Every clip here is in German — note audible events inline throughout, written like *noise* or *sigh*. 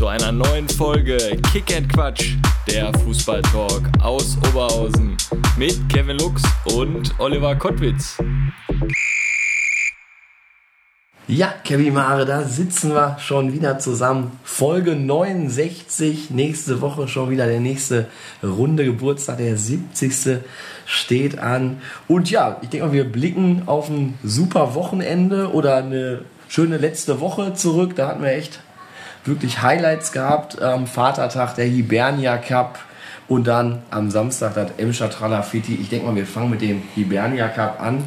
Zu einer neuen Folge Kick and Quatsch, der Fußballtalk aus Oberhausen mit Kevin Lux und Oliver Kottwitz. Ja, Kevin Mare, da sitzen wir schon wieder zusammen. Folge 69, nächste Woche schon wieder der nächste Runde Geburtstag, der 70. steht an. Und ja, ich denke mal, wir blicken auf ein super Wochenende oder eine schöne letzte Woche zurück. Da hatten wir echt wirklich Highlights gehabt. Am Vatertag der Hibernia Cup und dann am Samstag das Emscher Tralafiti. Ich denke mal, wir fangen mit dem Hibernia Cup an.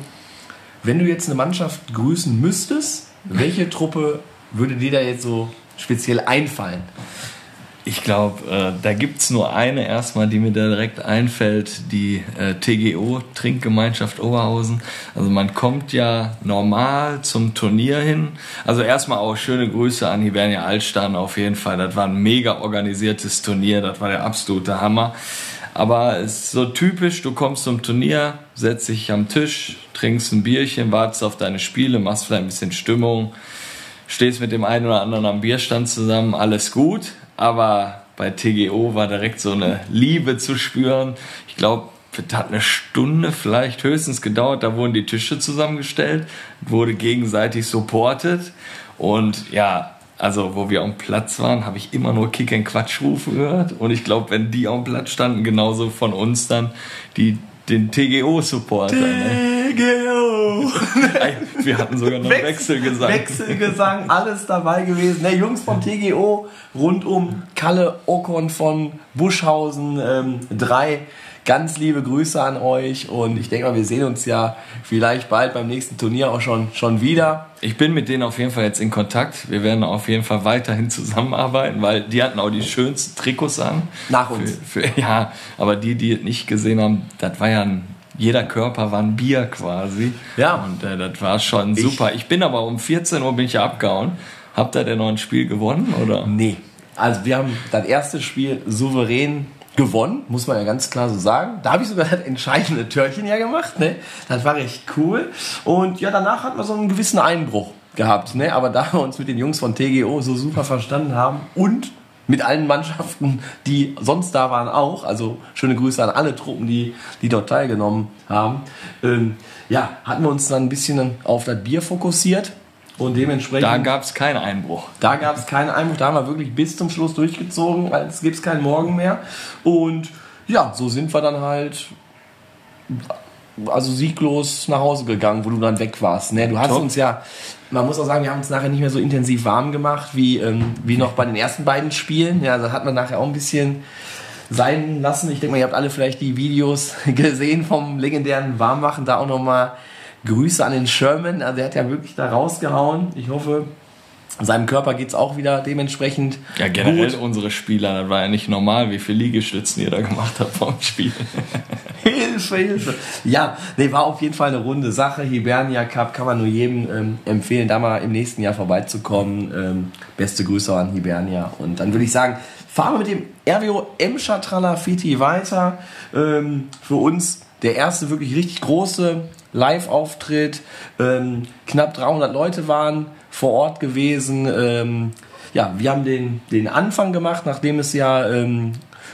Wenn du jetzt eine Mannschaft grüßen müsstest, welche Truppe würde dir da jetzt so speziell einfallen? Ich glaube, äh, da gibt es nur eine erstmal, die mir da direkt einfällt, die äh, TGO, Trinkgemeinschaft Oberhausen. Also man kommt ja normal zum Turnier hin. Also erstmal auch schöne Grüße an Hibernia Altstein auf jeden Fall. Das war ein mega organisiertes Turnier, das war der absolute Hammer. Aber es ist so typisch, du kommst zum Turnier, setzt dich am Tisch, trinkst ein Bierchen, wartest auf deine Spiele, machst vielleicht ein bisschen Stimmung, stehst mit dem einen oder anderen am Bierstand zusammen, alles gut. Aber bei TGO war direkt so eine Liebe zu spüren. Ich glaube, es hat eine Stunde vielleicht höchstens gedauert. Da wurden die Tische zusammengestellt, wurde gegenseitig supportet. Und ja, also wo wir am Platz waren, habe ich immer nur Kick and Quatsch rufen gehört. Und ich glaube, wenn die am Platz standen, genauso von uns dann die den TGO-Supporter. Ne? Wir hatten sogar noch Wechsel, Wechselgesang. Wechselgesang, alles dabei gewesen. Ne, Jungs vom TGO rund um Kalle Ocon von Buschhausen ähm, drei Ganz liebe Grüße an euch und ich denke mal, wir sehen uns ja vielleicht bald beim nächsten Turnier auch schon, schon wieder. Ich bin mit denen auf jeden Fall jetzt in Kontakt. Wir werden auf jeden Fall weiterhin zusammenarbeiten, weil die hatten auch die schönsten Trikots an. Nach uns. Für, für, ja, aber die, die es nicht gesehen haben, das war ja ein jeder Körper war ein Bier quasi. Ja. Und äh, das war schon super. Ich, ich bin aber um 14 Uhr bin ich abgehauen. Habt ihr denn noch ein Spiel gewonnen oder? Nee. Also wir haben das erste Spiel souverän gewonnen, muss man ja ganz klar so sagen. Da habe ich sogar das entscheidende Törchen ja gemacht. Ne? Das war recht cool. Und ja, danach hatten wir so einen gewissen Einbruch gehabt. Ne? Aber da wir uns mit den Jungs von TGO so super verstanden haben und mit allen Mannschaften, die sonst da waren, auch. Also schöne Grüße an alle Truppen, die, die dort teilgenommen haben. Ähm, ja, hatten wir uns dann ein bisschen auf das Bier fokussiert und dementsprechend. Da gab es keinen Einbruch. Da gab es keinen Einbruch. Da haben wir wirklich bis zum Schluss durchgezogen, weil es gibt keinen Morgen mehr. Und ja, so sind wir dann halt also sieglos nach Hause gegangen, wo du dann weg warst. Ne? Du hast Top. uns ja, man muss auch sagen, wir haben uns nachher nicht mehr so intensiv warm gemacht wie, ähm, wie noch bei den ersten beiden Spielen. Ja, da hat man nachher auch ein bisschen sein lassen. Ich denke mal, ihr habt alle vielleicht die Videos *laughs* gesehen vom legendären Warmmachen, da auch nochmal Grüße an den Sherman. Also er hat ja wirklich da rausgehauen. Ich hoffe, seinem Körper geht es auch wieder dementsprechend. Ja, generell gut. unsere Spieler, das war ja nicht normal, wie viele Liegestützen ihr da gemacht habt vom Spiel. *laughs* Hilfe, Hilfe. Ja, nee, war auf jeden Fall eine runde Sache. Hibernia Cup kann man nur jedem ähm, empfehlen, da mal im nächsten Jahr vorbeizukommen. Ähm, beste Grüße an Hibernia. Und dann würde ich sagen, fahren wir mit dem RWO Emscher Tralafiti weiter. Ähm, für uns der erste wirklich richtig große Live-Auftritt. Ähm, knapp 300 Leute waren vor Ort gewesen. Ähm, ja, wir haben den, den Anfang gemacht, nachdem es ja ähm,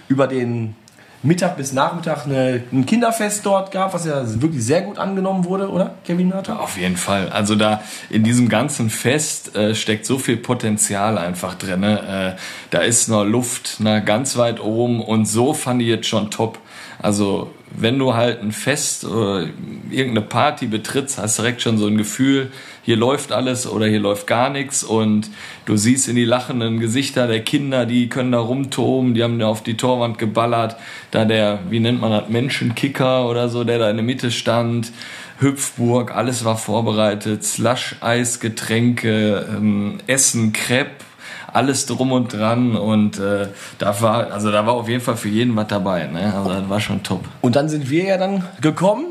über den Mittag bis Nachmittag eine, ein Kinderfest dort gab, was ja wirklich sehr gut angenommen wurde, oder, Kevin Natter? Auf jeden Fall. Also da in diesem ganzen Fest äh, steckt so viel Potenzial einfach drin. Ne? Äh, da ist noch Luft ne, ganz weit oben und so fand ich jetzt schon top. Also wenn du halt ein Fest oder irgendeine Party betrittst, hast du direkt schon so ein Gefühl, hier läuft alles oder hier läuft gar nichts und du siehst in die lachenden Gesichter der Kinder, die können da rumtoben, die haben da auf die Torwand geballert, da der, wie nennt man das, Menschenkicker oder so, der da in der Mitte stand, Hüpfburg, alles war vorbereitet, Slush, Eis, Getränke, ähm, Essen, Crepe, alles drum und dran und äh, da war also da war auf jeden Fall für jeden was dabei, ne? Also das war schon top. Und dann sind wir ja dann gekommen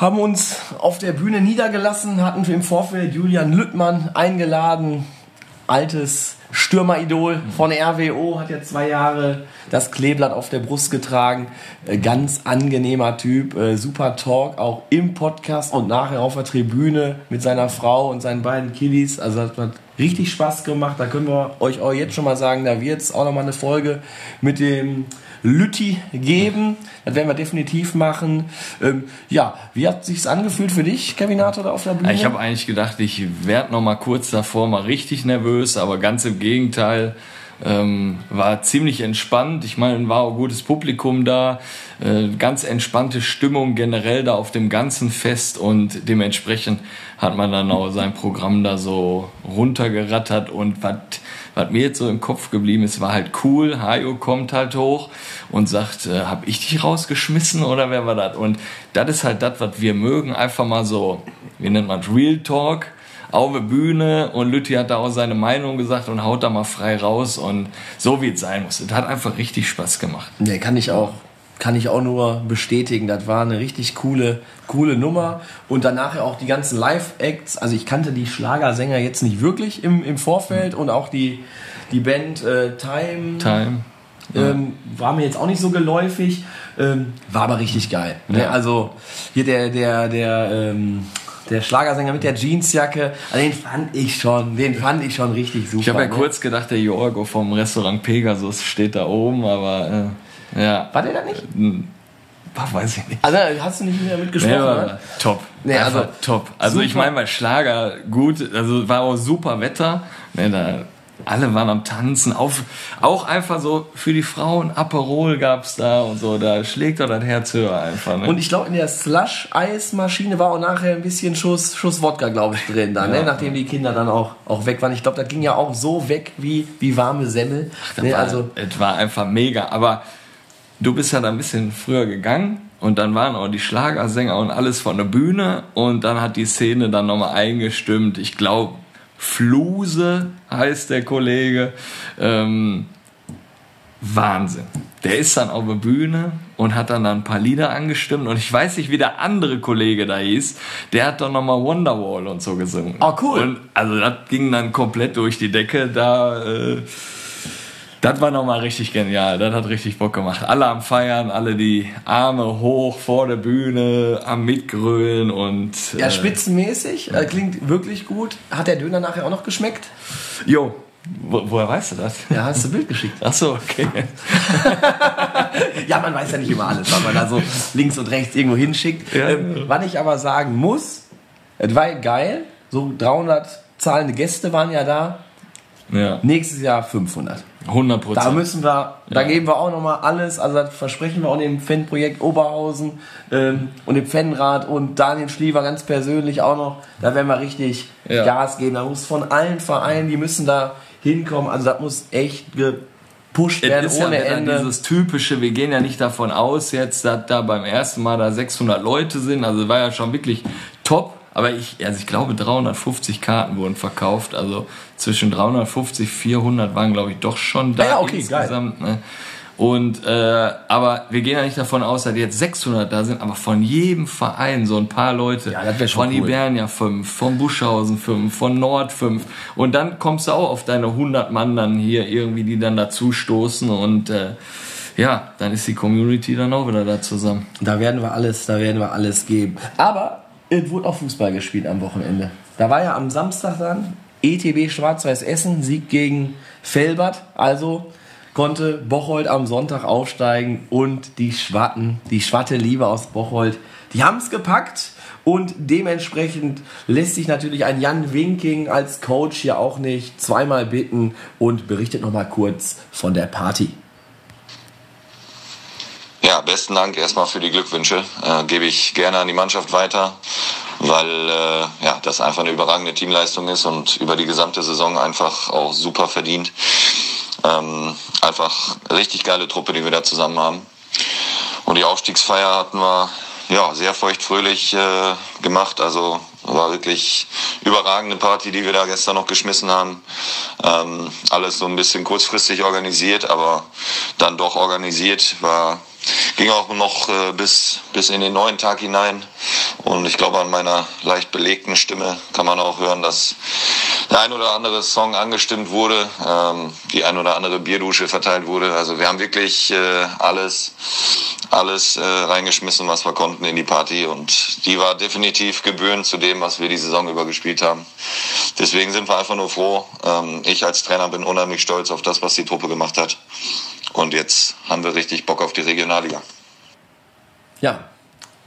haben uns auf der Bühne niedergelassen, hatten im Vorfeld Julian Lüttmann eingeladen, altes Stürmeridol von RWO, hat ja zwei Jahre das Kleeblatt auf der Brust getragen. Äh, ganz angenehmer Typ, äh, super Talk, auch im Podcast und nachher auf der Tribüne mit seiner Frau und seinen beiden Kiddies. Also das hat richtig Spaß gemacht. Da können wir euch auch jetzt schon mal sagen, da wird es auch nochmal eine Folge mit dem Lütti geben. Das werden wir definitiv machen. Ähm, ja, wie hat sich's angefühlt für dich, Kevin Hart, oder auf der Bühne? Ich habe eigentlich gedacht, ich werde noch mal kurz davor mal richtig nervös, aber ganz im Gegenteil. Ähm, war ziemlich entspannt. Ich meine, war auch gutes Publikum da, äh, ganz entspannte Stimmung generell da auf dem ganzen Fest und dementsprechend hat man dann auch sein Programm da so runtergerattert und was was mir jetzt so im Kopf geblieben ist, war halt cool. Hayo kommt halt hoch und sagt, äh, hab ich dich rausgeschmissen oder wer war das? Und das ist halt das, was wir mögen. Einfach mal so, wie nennt man Real Talk auf der Bühne und Lütti hat da auch seine Meinung gesagt und haut da mal frei raus und so wie es sein muss. Es hat einfach richtig Spaß gemacht. Ja, kann ich auch kann ich auch nur bestätigen. Das war eine richtig coole, coole Nummer. Und danach auch die ganzen Live-Acts. Also ich kannte die Schlagersänger jetzt nicht wirklich im, im Vorfeld und auch die, die Band äh, Time. Time. Ähm, war mir jetzt auch nicht so geläufig, ähm, war aber richtig geil. Ne? Ja. Also hier der, der, der, ähm, der Schlagersänger mit der Jeansjacke, also den fand ich schon, den fand ich schon richtig super. Ich habe ja ne? kurz gedacht, der Jorgo vom Restaurant Pegasus steht da oben, aber äh, ja. War der da nicht? Hm, Weiß ich nicht. Also hast du nicht mehr mitgesprochen? Nee, ne? aber top. Nee, also top. Also ich super. meine bei Schlager gut, also war auch super Wetter. Ne, da, alle waren am Tanzen. Auf, auch einfach so für die Frauen Aperol gab's da und so. Da schlägt doch das Herz höher einfach. Ne? Und ich glaube, in der Slush-Eismaschine war auch nachher ein bisschen Schuss, Schuss Wodka, glaube ich, drin, da, ne? Ja. nachdem die Kinder dann auch, auch weg waren. Ich glaube, das ging ja auch so weg wie, wie warme Semmel. Das Ne? war, Also, es war einfach mega. Aber du bist ja da ein bisschen früher gegangen und dann waren auch die Schlagersänger und alles von der Bühne und dann hat die Szene dann nochmal eingestimmt. Ich glaube, Fluse heißt der Kollege. Ähm, Wahnsinn. Der ist dann auf der Bühne und hat dann ein paar Lieder angestimmt und ich weiß nicht, wie der andere Kollege da hieß, der hat dann nochmal Wonderwall und so gesungen. Oh, cool. Und also das ging dann komplett durch die Decke, da äh, das war nochmal richtig genial, das hat richtig Bock gemacht. Alle am Feiern, alle die Arme hoch vor der Bühne, am Mitgrölen und ja, äh, spitzenmäßig, äh, klingt wirklich gut. Hat der Döner nachher auch noch geschmeckt? Jo, wo, woher weißt du das? Ja, hast du Bild geschickt. Ach so, okay. *laughs* Ja, man weiß ja nicht immer alles, was man da so links und rechts irgendwo hinschickt. Ja. Ähm, was ich aber sagen muss, es war geil. So 300 zahlende Gäste waren ja da. Ja, Nächstes Jahr 500. 100 Da Prozent. müssen wir, da Ja. geben wir auch nochmal alles. Also das versprechen wir auch dem Fanprojekt Oberhausen ähm, und dem Fanrat und Daniel Schliever ganz persönlich auch noch. Da werden wir richtig Ja. Gas geben. Da muss von allen Vereinen, die müssen da hinkommen. Also das muss echt gepusht werden Es ist ja ohne wieder Ende. dieses typische, wir gehen ja nicht davon aus jetzt, dass da beim ersten Mal da 600 Leute sind, also war ja schon wirklich top, aber ich, also ich glaube 350 Karten wurden verkauft, also zwischen 350 400 waren glaube ich doch schon da ja, okay, insgesamt. Ne? Und äh, aber wir gehen ja nicht davon aus, dass jetzt 600 da sind, aber von jedem Verein so ein paar Leute. Ja, das wär schon von cool. Ibernia 5, von Buschhausen 5, von Nord 5. Und dann kommst du auch auf deine 100 Mann dann hier irgendwie, die dann dazu stoßen und äh, ja, dann ist die Community dann auch wieder da zusammen. Da werden wir alles, da werden wir alles geben. Aber es wurde auch Fußball gespielt am Wochenende. Da war ja am Samstag dann ETB Schwarz-Weiß Essen, Sieg gegen Felbert. Also konnte Bocholt am Sonntag aufsteigen und die Schwatten, die Schwatte Liebe aus Bocholt, die haben es gepackt. Und dementsprechend lässt sich natürlich ein Jan Winking als Coach hier auch nicht zweimal bitten und berichtet nochmal kurz von der Party. Besten Dank erstmal für die Glückwünsche. Äh, gebe ich gerne an die Mannschaft weiter, weil äh, ja, das einfach eine überragende Teamleistung ist und über die gesamte Saison einfach auch super verdient. Ähm, einfach richtig geile Truppe, die wir da zusammen haben. Und die Aufstiegsfeier hatten wir ja, sehr feuchtfröhlich äh, gemacht. Also war wirklich überragende Party, die wir da gestern noch geschmissen haben. Ähm, alles so ein bisschen kurzfristig organisiert, aber dann doch organisiert. War ging auch noch äh, bis, bis in den neuen Tag hinein. Und ich glaube, an meiner leicht belegten Stimme kann man auch hören, dass der ein oder andere Song angestimmt wurde, ähm, die ein oder andere Bierdusche verteilt wurde. Also wir haben wirklich äh, alles, alles äh, reingeschmissen, was wir konnten in die Party. Und die war definitiv gebührend zu dem, was wir die Saison über gespielt haben. Deswegen sind wir einfach nur froh. Ähm, ich als Trainer bin unheimlich stolz auf das, was die Truppe gemacht hat. Und jetzt haben wir richtig Bock auf die Regionalliga. Ja,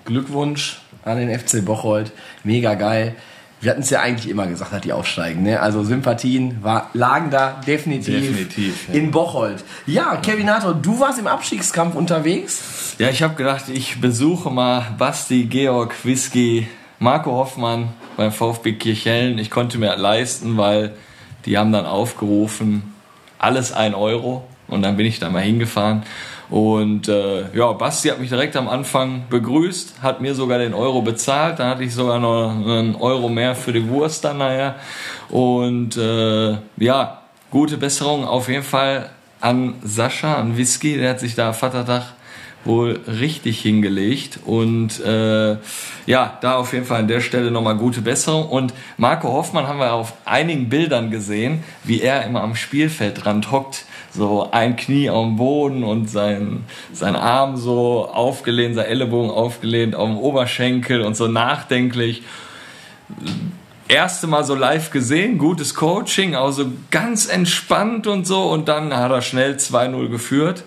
Glückwunsch an den FC Bocholt. Mega geil. Wir hatten es ja eigentlich immer gesagt, dass die aufsteigen. Ne? Also Sympathien war, lagen da definitiv, Definitiv, ja. in Bocholt. Ja, Kevin Nato, du warst im Abstiegskampf unterwegs. Ja, ich habe gedacht, ich besuche mal Basti, Georg, Whisky, Marco Hoffmann beim VfB Kirchhellen. Ich konnte mir leisten, weil die haben dann aufgerufen, alles ein Euro. Und dann bin ich da mal hingefahren. Und äh, ja, Basti hat mich direkt am Anfang begrüßt, hat mir sogar den Euro bezahlt. Dann hatte ich sogar noch einen Euro mehr für die Wurst dann nachher. Und äh, ja, gute Besserung auf jeden Fall an Sascha, an Whisky. Der hat sich da Vatertag wohl richtig hingelegt. Und äh, ja, da auf jeden Fall an der Stelle nochmal gute Besserung. Und Marco Hoffmann haben wir auf einigen Bildern gesehen, wie er immer am Spielfeldrand hockt. So ein Knie dem Boden und sein, sein Arm so aufgelehnt, sein Ellenbogen aufgelehnt auf dem Oberschenkel und so nachdenklich erste Mal so live gesehen, gutes Coaching, also ganz entspannt und so. Und dann hat er schnell 2-0 geführt.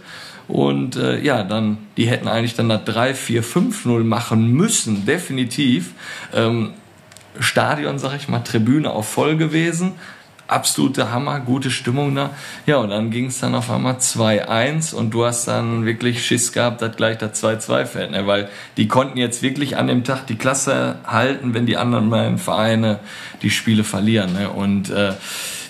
Und äh, ja, dann, die hätten eigentlich dann nach 3, 4, 5-0 machen müssen, definitiv. Ähm, Stadion, sag ich mal, Tribüne auch voll gewesen. Absolute Hammer, gute Stimmung da. Ja, und dann ging es dann auf einmal 2-1 und du hast dann wirklich Schiss gehabt, dass gleich das 2-2 fällt, ne? weil die konnten jetzt wirklich an dem Tag die Klasse halten, wenn die anderen beiden Vereine die Spiele verlieren. Ne? Und äh,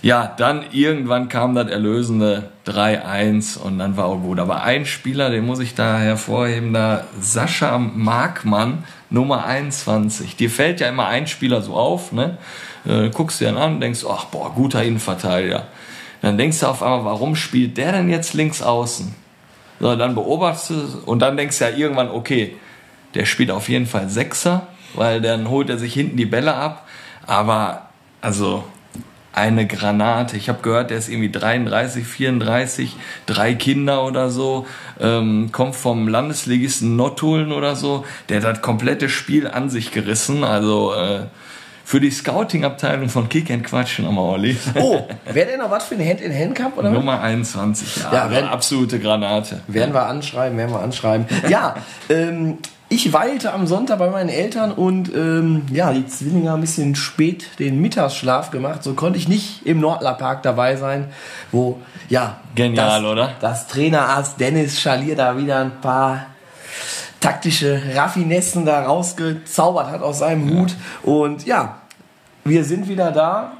ja, dann irgendwann kam das erlösende 3-1 und dann war auch gut. Aber ein Spieler, den muss ich da hervorheben, da Sascha Markmann, Nummer 21. Dir fällt ja immer ein Spieler so auf, ne? Äh, guckst dir dann an, denkst, ach boah, guter Innenverteidiger. Dann denkst du auf einmal, warum spielt der denn jetzt links außen? So, dann beobachtest du und dann denkst du ja irgendwann, okay, der spielt auf jeden Fall Sechser, weil dann holt er sich hinten die Bälle ab. Aber also eine Granate. Ich habe gehört, der ist irgendwie 33, 34, drei Kinder oder so, ähm, kommt vom Landesligisten Nottuln oder so. Der hat das komplette Spiel an sich gerissen. Also äh, für die Scouting-Abteilung von Kick and Quatsch nochmal, Olli. Oh, *laughs* wäre denn noch was für einen Hand-in-Hand-Cup? oder? Nummer 21, ja. Ja, wenn- absolute Granate. Werden wir anschreiben, werden wir anschreiben. Ja, ähm, ich weilte am Sonntag bei meinen Eltern und ähm, ja, die Zwillinge haben ein bisschen spät den Mittagsschlaf gemacht. So konnte ich nicht im Nordlerpark dabei sein, wo, ja. Genial, das, oder? Das Trainerarzt Dennis Schalier da wieder ein paar taktische Raffinessen da rausgezaubert hat aus seinem Hut. Und ja, wir sind wieder da.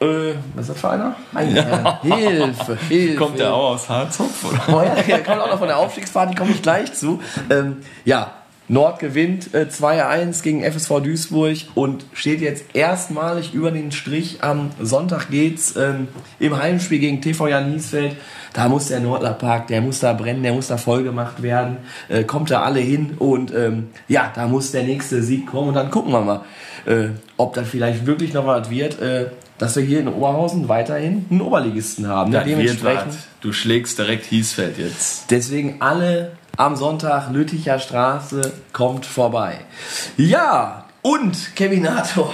Äh, was ist das für einer? Ein, ja. Hilfe, *laughs* Hilfe. Kommt der auch aus Harzopf, oder? Oh ja, der kommt auch noch von der Aufstiegsparty, komme ich gleich zu. Ähm, ja, Nord gewinnt äh, 2-1 gegen FSV Duisburg und steht jetzt erstmalig über den Strich. Am Sonntag geht's ähm, im Heimspiel gegen TV Jan Niesfeld. Da muss der Nordlerpark, der muss da brennen, der muss da voll gemacht werden. Äh, kommt da alle hin und ähm, ja, da muss der nächste Sieg kommen und dann gucken wir mal, äh, ob das vielleicht wirklich noch was wird, äh, dass wir hier in Oberhausen weiterhin einen Oberligisten haben. Wird Dementsprechend-. Du schlägst direkt Hiesfeld jetzt. Deswegen alle am Sonntag Lütticher Straße kommt vorbei. Ja, und Kevin Nato,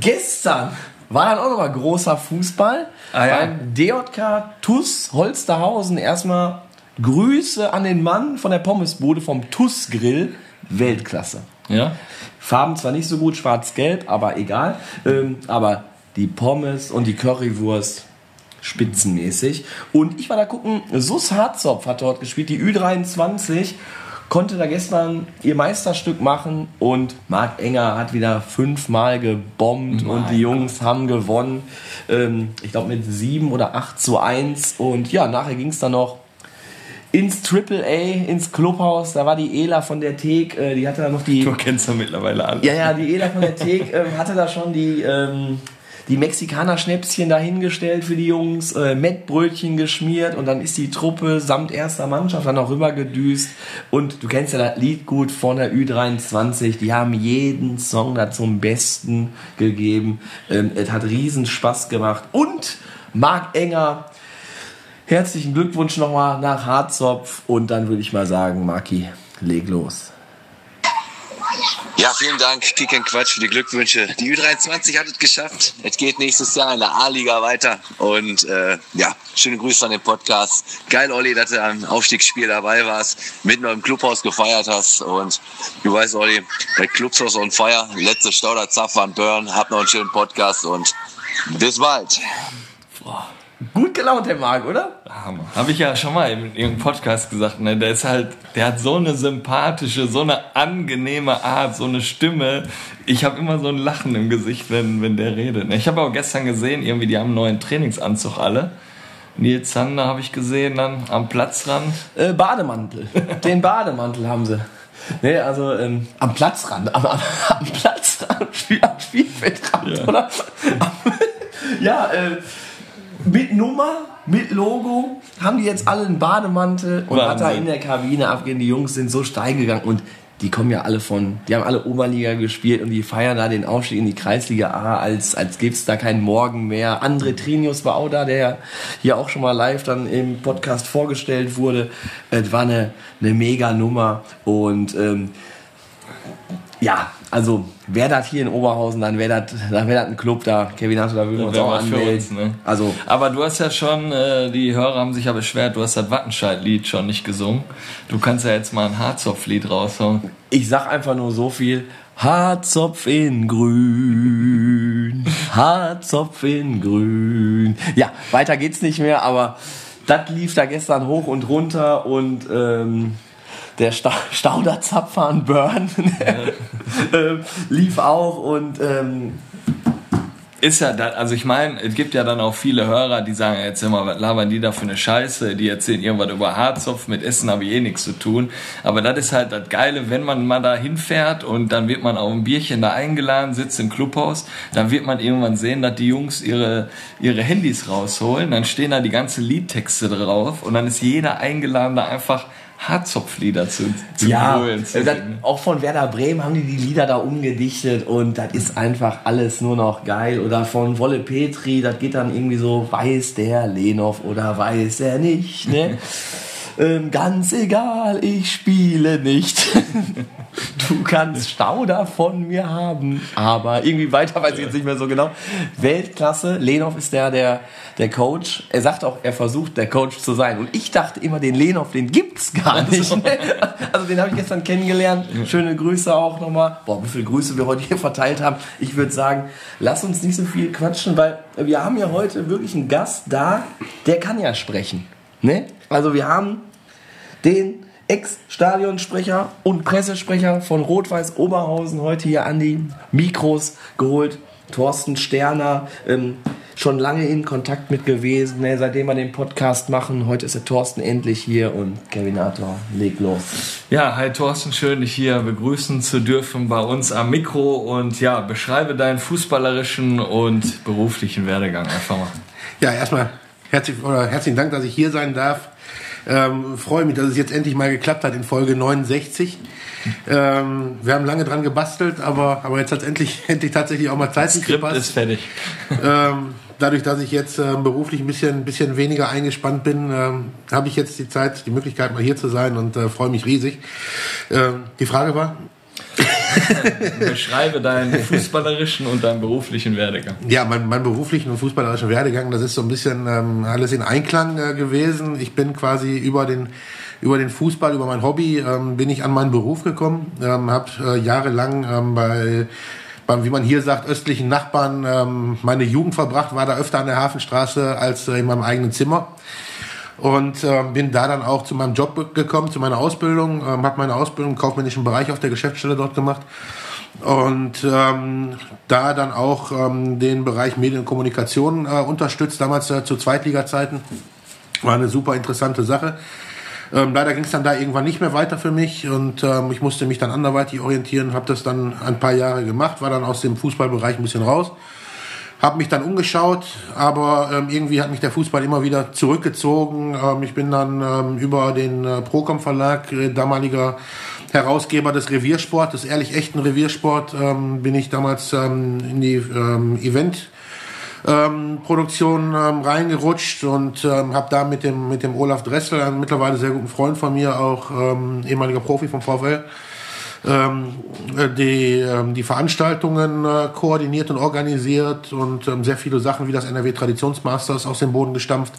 gestern war dann auch nochmal großer Fußball Ah, ja. beim DJK TUS Holsterhausen. Erstmal Grüße an den Mann von der Pommesbude vom TUS Grill. Weltklasse. Ja? Farben zwar nicht so gut, schwarz-gelb, aber egal. Ähm, aber die Pommes und die Currywurst spitzenmäßig. Und ich war da gucken, Sus Harzopf hat dort gespielt, die Ü23 konnte da gestern ihr Meisterstück machen und Marc Enger hat wieder fünfmal gebombt und Mein die Jungs haben gewonnen. Ähm, ich glaube mit 7 oder 8 zu 1 und ja, nachher ging es dann noch ins Triple A, ins Clubhaus, da war die Ela von der Thek, äh, die hatte da noch die Du kennst ja mittlerweile alle. ja, ja, die Eda von der Thek *laughs* ähm, hatte da schon die, ähm, die Mexikaner-Schnäpschen dahingestellt für die Jungs, äh, Mettbrötchen geschmiert und dann ist die Truppe samt erster Mannschaft dann auch rüber gedüst. Und du kennst ja das Lied gut von der Ü23, die haben jeden Song da zum Besten gegeben. Ähm, es hat riesen Spaß gemacht. Und Marc Enger, herzlichen Glückwunsch nochmal nach Harzopf und dann würde ich mal sagen, Marki, leg los. Ja, vielen Dank, Kick and Quatsch für die Glückwünsche. Die Ü23 hat es geschafft. Es geht nächstes Jahr in der A-Liga weiter. Und äh, ja, schöne Grüße an den Podcast. Geil, Olli, dass du am Aufstiegsspiel dabei warst, mitten im Clubhaus gefeiert hast. Und du weißt, Olli, der Clubhaus on Fire, letzte Stauder Zapfern, Burn. Habt noch einen schönen Podcast und bis bald. Boah. Gut gelaunt, der Marc, oder? Hammer. Habe ich ja schon mal in irgendeinem Podcast gesagt, ne? Der ist halt, der hat so eine sympathische, so eine angenehme Art, so eine Stimme. Ich habe immer so ein Lachen im Gesicht, wenn, wenn der redet. Ne? Ich habe auch gestern gesehen, irgendwie, die haben einen neuen Trainingsanzug alle. Nils Zander habe ich gesehen dann am Platzrand. Äh, Bademantel. Den Bademantel haben sie. Nee, also ähm, am Platzrand, am, am, am Platzrand, am Spielfeldrand, ja. oder? *laughs* ja, äh, mit Nummer, mit Logo, haben die jetzt alle einen Bademantel und hat da in der Kabine abgehen. Die Jungs sind so steil gegangen und die kommen ja alle von, die haben alle Oberliga gespielt und die feiern da den Aufstieg in die Kreisliga A, als, als gäbe es da keinen Morgen mehr. André Trinius war auch da, der hier auch schon mal live dann im Podcast vorgestellt wurde. Es war eine, eine mega Nummer und ähm, ja, also wäre das hier in Oberhausen, dann wäre das, dann das ein Club da. Kevin Hasso, da würden wir uns auch anmelden. Uns, ne? also, Aber du hast ja schon, äh, die Hörer haben sich ja beschwert, du hast das Wattenscheid-Lied schon nicht gesungen. Du kannst ja jetzt mal ein Harzopf-Lied raushauen. Ich sag einfach nur so viel. Haarzopf in grün, Haarzopf in grün. Ja, weiter geht's nicht mehr, aber das lief da gestern hoch und runter und ähm, der Sta Stauderzapfern Burn ja. *laughs* äh, lief auch und ähm, ist ja, da, also ich meine, es gibt ja dann auch viele Hörer, die sagen, jetzt immer, was labern die da für eine Scheiße, die erzählen irgendwas über Harzopf, mit Essen habe ich eh nichts zu tun. Aber das ist halt das Geile, wenn man mal da hinfährt und dann wird man auf ein Bierchen da eingeladen, sitzt im Clubhaus, dann wird man irgendwann sehen, dass die Jungs ihre, ihre Handys rausholen, dann stehen da die ganzen Liedtexte drauf und dann ist jeder eingeladen, da einfach Harzopflieder zu, zu ja, holen. Zu das, auch von Werder Bremen haben die die Lieder da umgedichtet und das ist einfach alles nur noch geil. Oder von Wolle Petri, das geht dann irgendwie so, weiß der Lenov oder weiß er nicht, ne? *laughs* ähm, ganz egal, ich spiele nicht. *laughs* du kannst Stauder von mir haben. Aber irgendwie weiter weiß ich jetzt nicht mehr so genau. Weltklasse. Lenov ist der, der, der Coach. Er sagt auch, er versucht, der Coach zu sein. Und ich dachte immer, den Lenov, den gibt's gar nicht. Also den habe ich gestern kennengelernt. Schöne Grüße auch nochmal. Boah, wie viele Grüße wir heute hier verteilt haben. Ich würde sagen, lass uns nicht so viel quatschen, weil wir haben ja heute wirklich einen Gast da, der kann ja sprechen. Ne? Also wir haben den Ex-Stadionsprecher und Pressesprecher von Rot-Weiß Oberhausen heute hier an die Mikros geholt. Thorsten Sterner, ähm, schon lange in Kontakt mit gewesen, ne, seitdem wir den Podcast machen. Heute ist der Thorsten endlich hier und Kevin Arthur, leg los. Ja, hi Thorsten, schön dich hier begrüßen zu dürfen bei uns am Mikro und ja, beschreibe deinen fußballerischen und beruflichen Werdegang einfach mal. Ja, erstmal herzlich, herzlichen Dank, dass ich hier sein darf. Ähm, freue mich, dass es jetzt endlich mal geklappt hat in Folge 69. Ähm, wir haben lange dran gebastelt, aber, aber jetzt hat es endlich, *laughs* endlich tatsächlich auch mal Zeit Skript gepasst. ist fertig. Ähm, dadurch, dass ich jetzt ähm, beruflich ein bisschen, bisschen weniger eingespannt bin, ähm, habe ich jetzt die Zeit, die Möglichkeit mal hier zu sein und äh, freue mich riesig. Ähm, die Frage war? *laughs* Beschreibe deinen fußballerischen und deinen beruflichen Werdegang. Ja, mein, mein beruflichen und fußballerischen Werdegang, das ist so ein bisschen ähm, alles in Einklang äh, gewesen. Ich bin quasi über den über den Fußball, über mein Hobby, ähm, bin ich an meinen Beruf gekommen. Ähm, habe äh, jahrelang ähm, bei beim, wie man hier sagt, östlichen Nachbarn ähm, meine Jugend verbracht, war da öfter an der Hafenstraße als äh, in meinem eigenen Zimmer und äh, bin da dann auch zu meinem Job gekommen, zu meiner Ausbildung, ähm, habe meine Ausbildung im kaufmännischen Bereich auf der Geschäftsstelle dort gemacht und ähm, da dann auch ähm, den Bereich Medien und Kommunikation äh, unterstützt, damals äh, zu Zweitliga-Zeiten. War eine super interessante Sache. Ähm, leider ging es dann da irgendwann nicht mehr weiter für mich und ähm, ich musste mich dann anderweitig orientieren, habe das dann ein paar Jahre gemacht, war dann aus dem Fußballbereich ein bisschen raus habe mich dann umgeschaut, aber ähm, irgendwie hat mich der Fußball immer wieder zurückgezogen. Ähm, ich bin dann ähm, über den äh, Procom Verlag, äh, damaliger Herausgeber des Reviersport, des ehrlich echten Reviersport, ähm, bin ich damals ähm, in die ähm, Event ähm, Produktion ähm, reingerutscht und ähm, habe da mit dem mit dem Olaf Dressel, einem mittlerweile sehr guten Freund von mir, auch ähm, ehemaliger Profi vom VfL, die, ähm, die Veranstaltungen äh, koordiniert und organisiert und ähm, sehr viele Sachen wie das NRW Traditionsmasters aus dem Boden gestampft.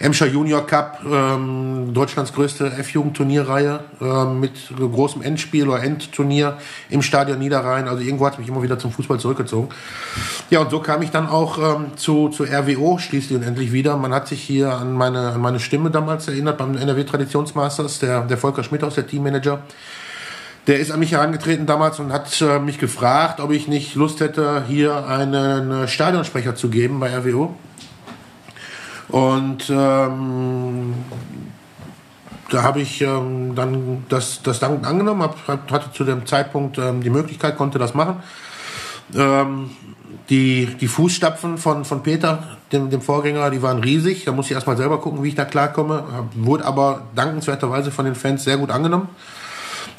Emscher Junior Cup, ähm, Deutschlands größte F-Jugend-Turnierreihe ähm, mit großem Endspiel oder Endturnier im Stadion Niederrhein. Also irgendwo hat es mich immer wieder zum Fußball zurückgezogen. Ja, und so kam ich dann auch ähm, zu, zu RWO schließlich und endlich wieder. Man hat sich hier an meine, an meine Stimme damals erinnert beim NRW Traditionsmasters, der, der Volker Schmidt aus der Teammanager. Der ist an mich herangetreten damals und hat äh, mich gefragt, ob ich nicht Lust hätte, hier einen Stadionsprecher zu geben bei RWO. Und ähm, da habe ich ähm, dann das, das Danken angenommen, hab, hatte zu dem Zeitpunkt ähm, die Möglichkeit, konnte das machen. Ähm, die, die Fußstapfen von, von Peter, dem, dem Vorgänger, die waren riesig. Da muss ich erstmal selber gucken, wie ich da klarkomme. Wurde aber dankenswerterweise von den Fans sehr gut angenommen.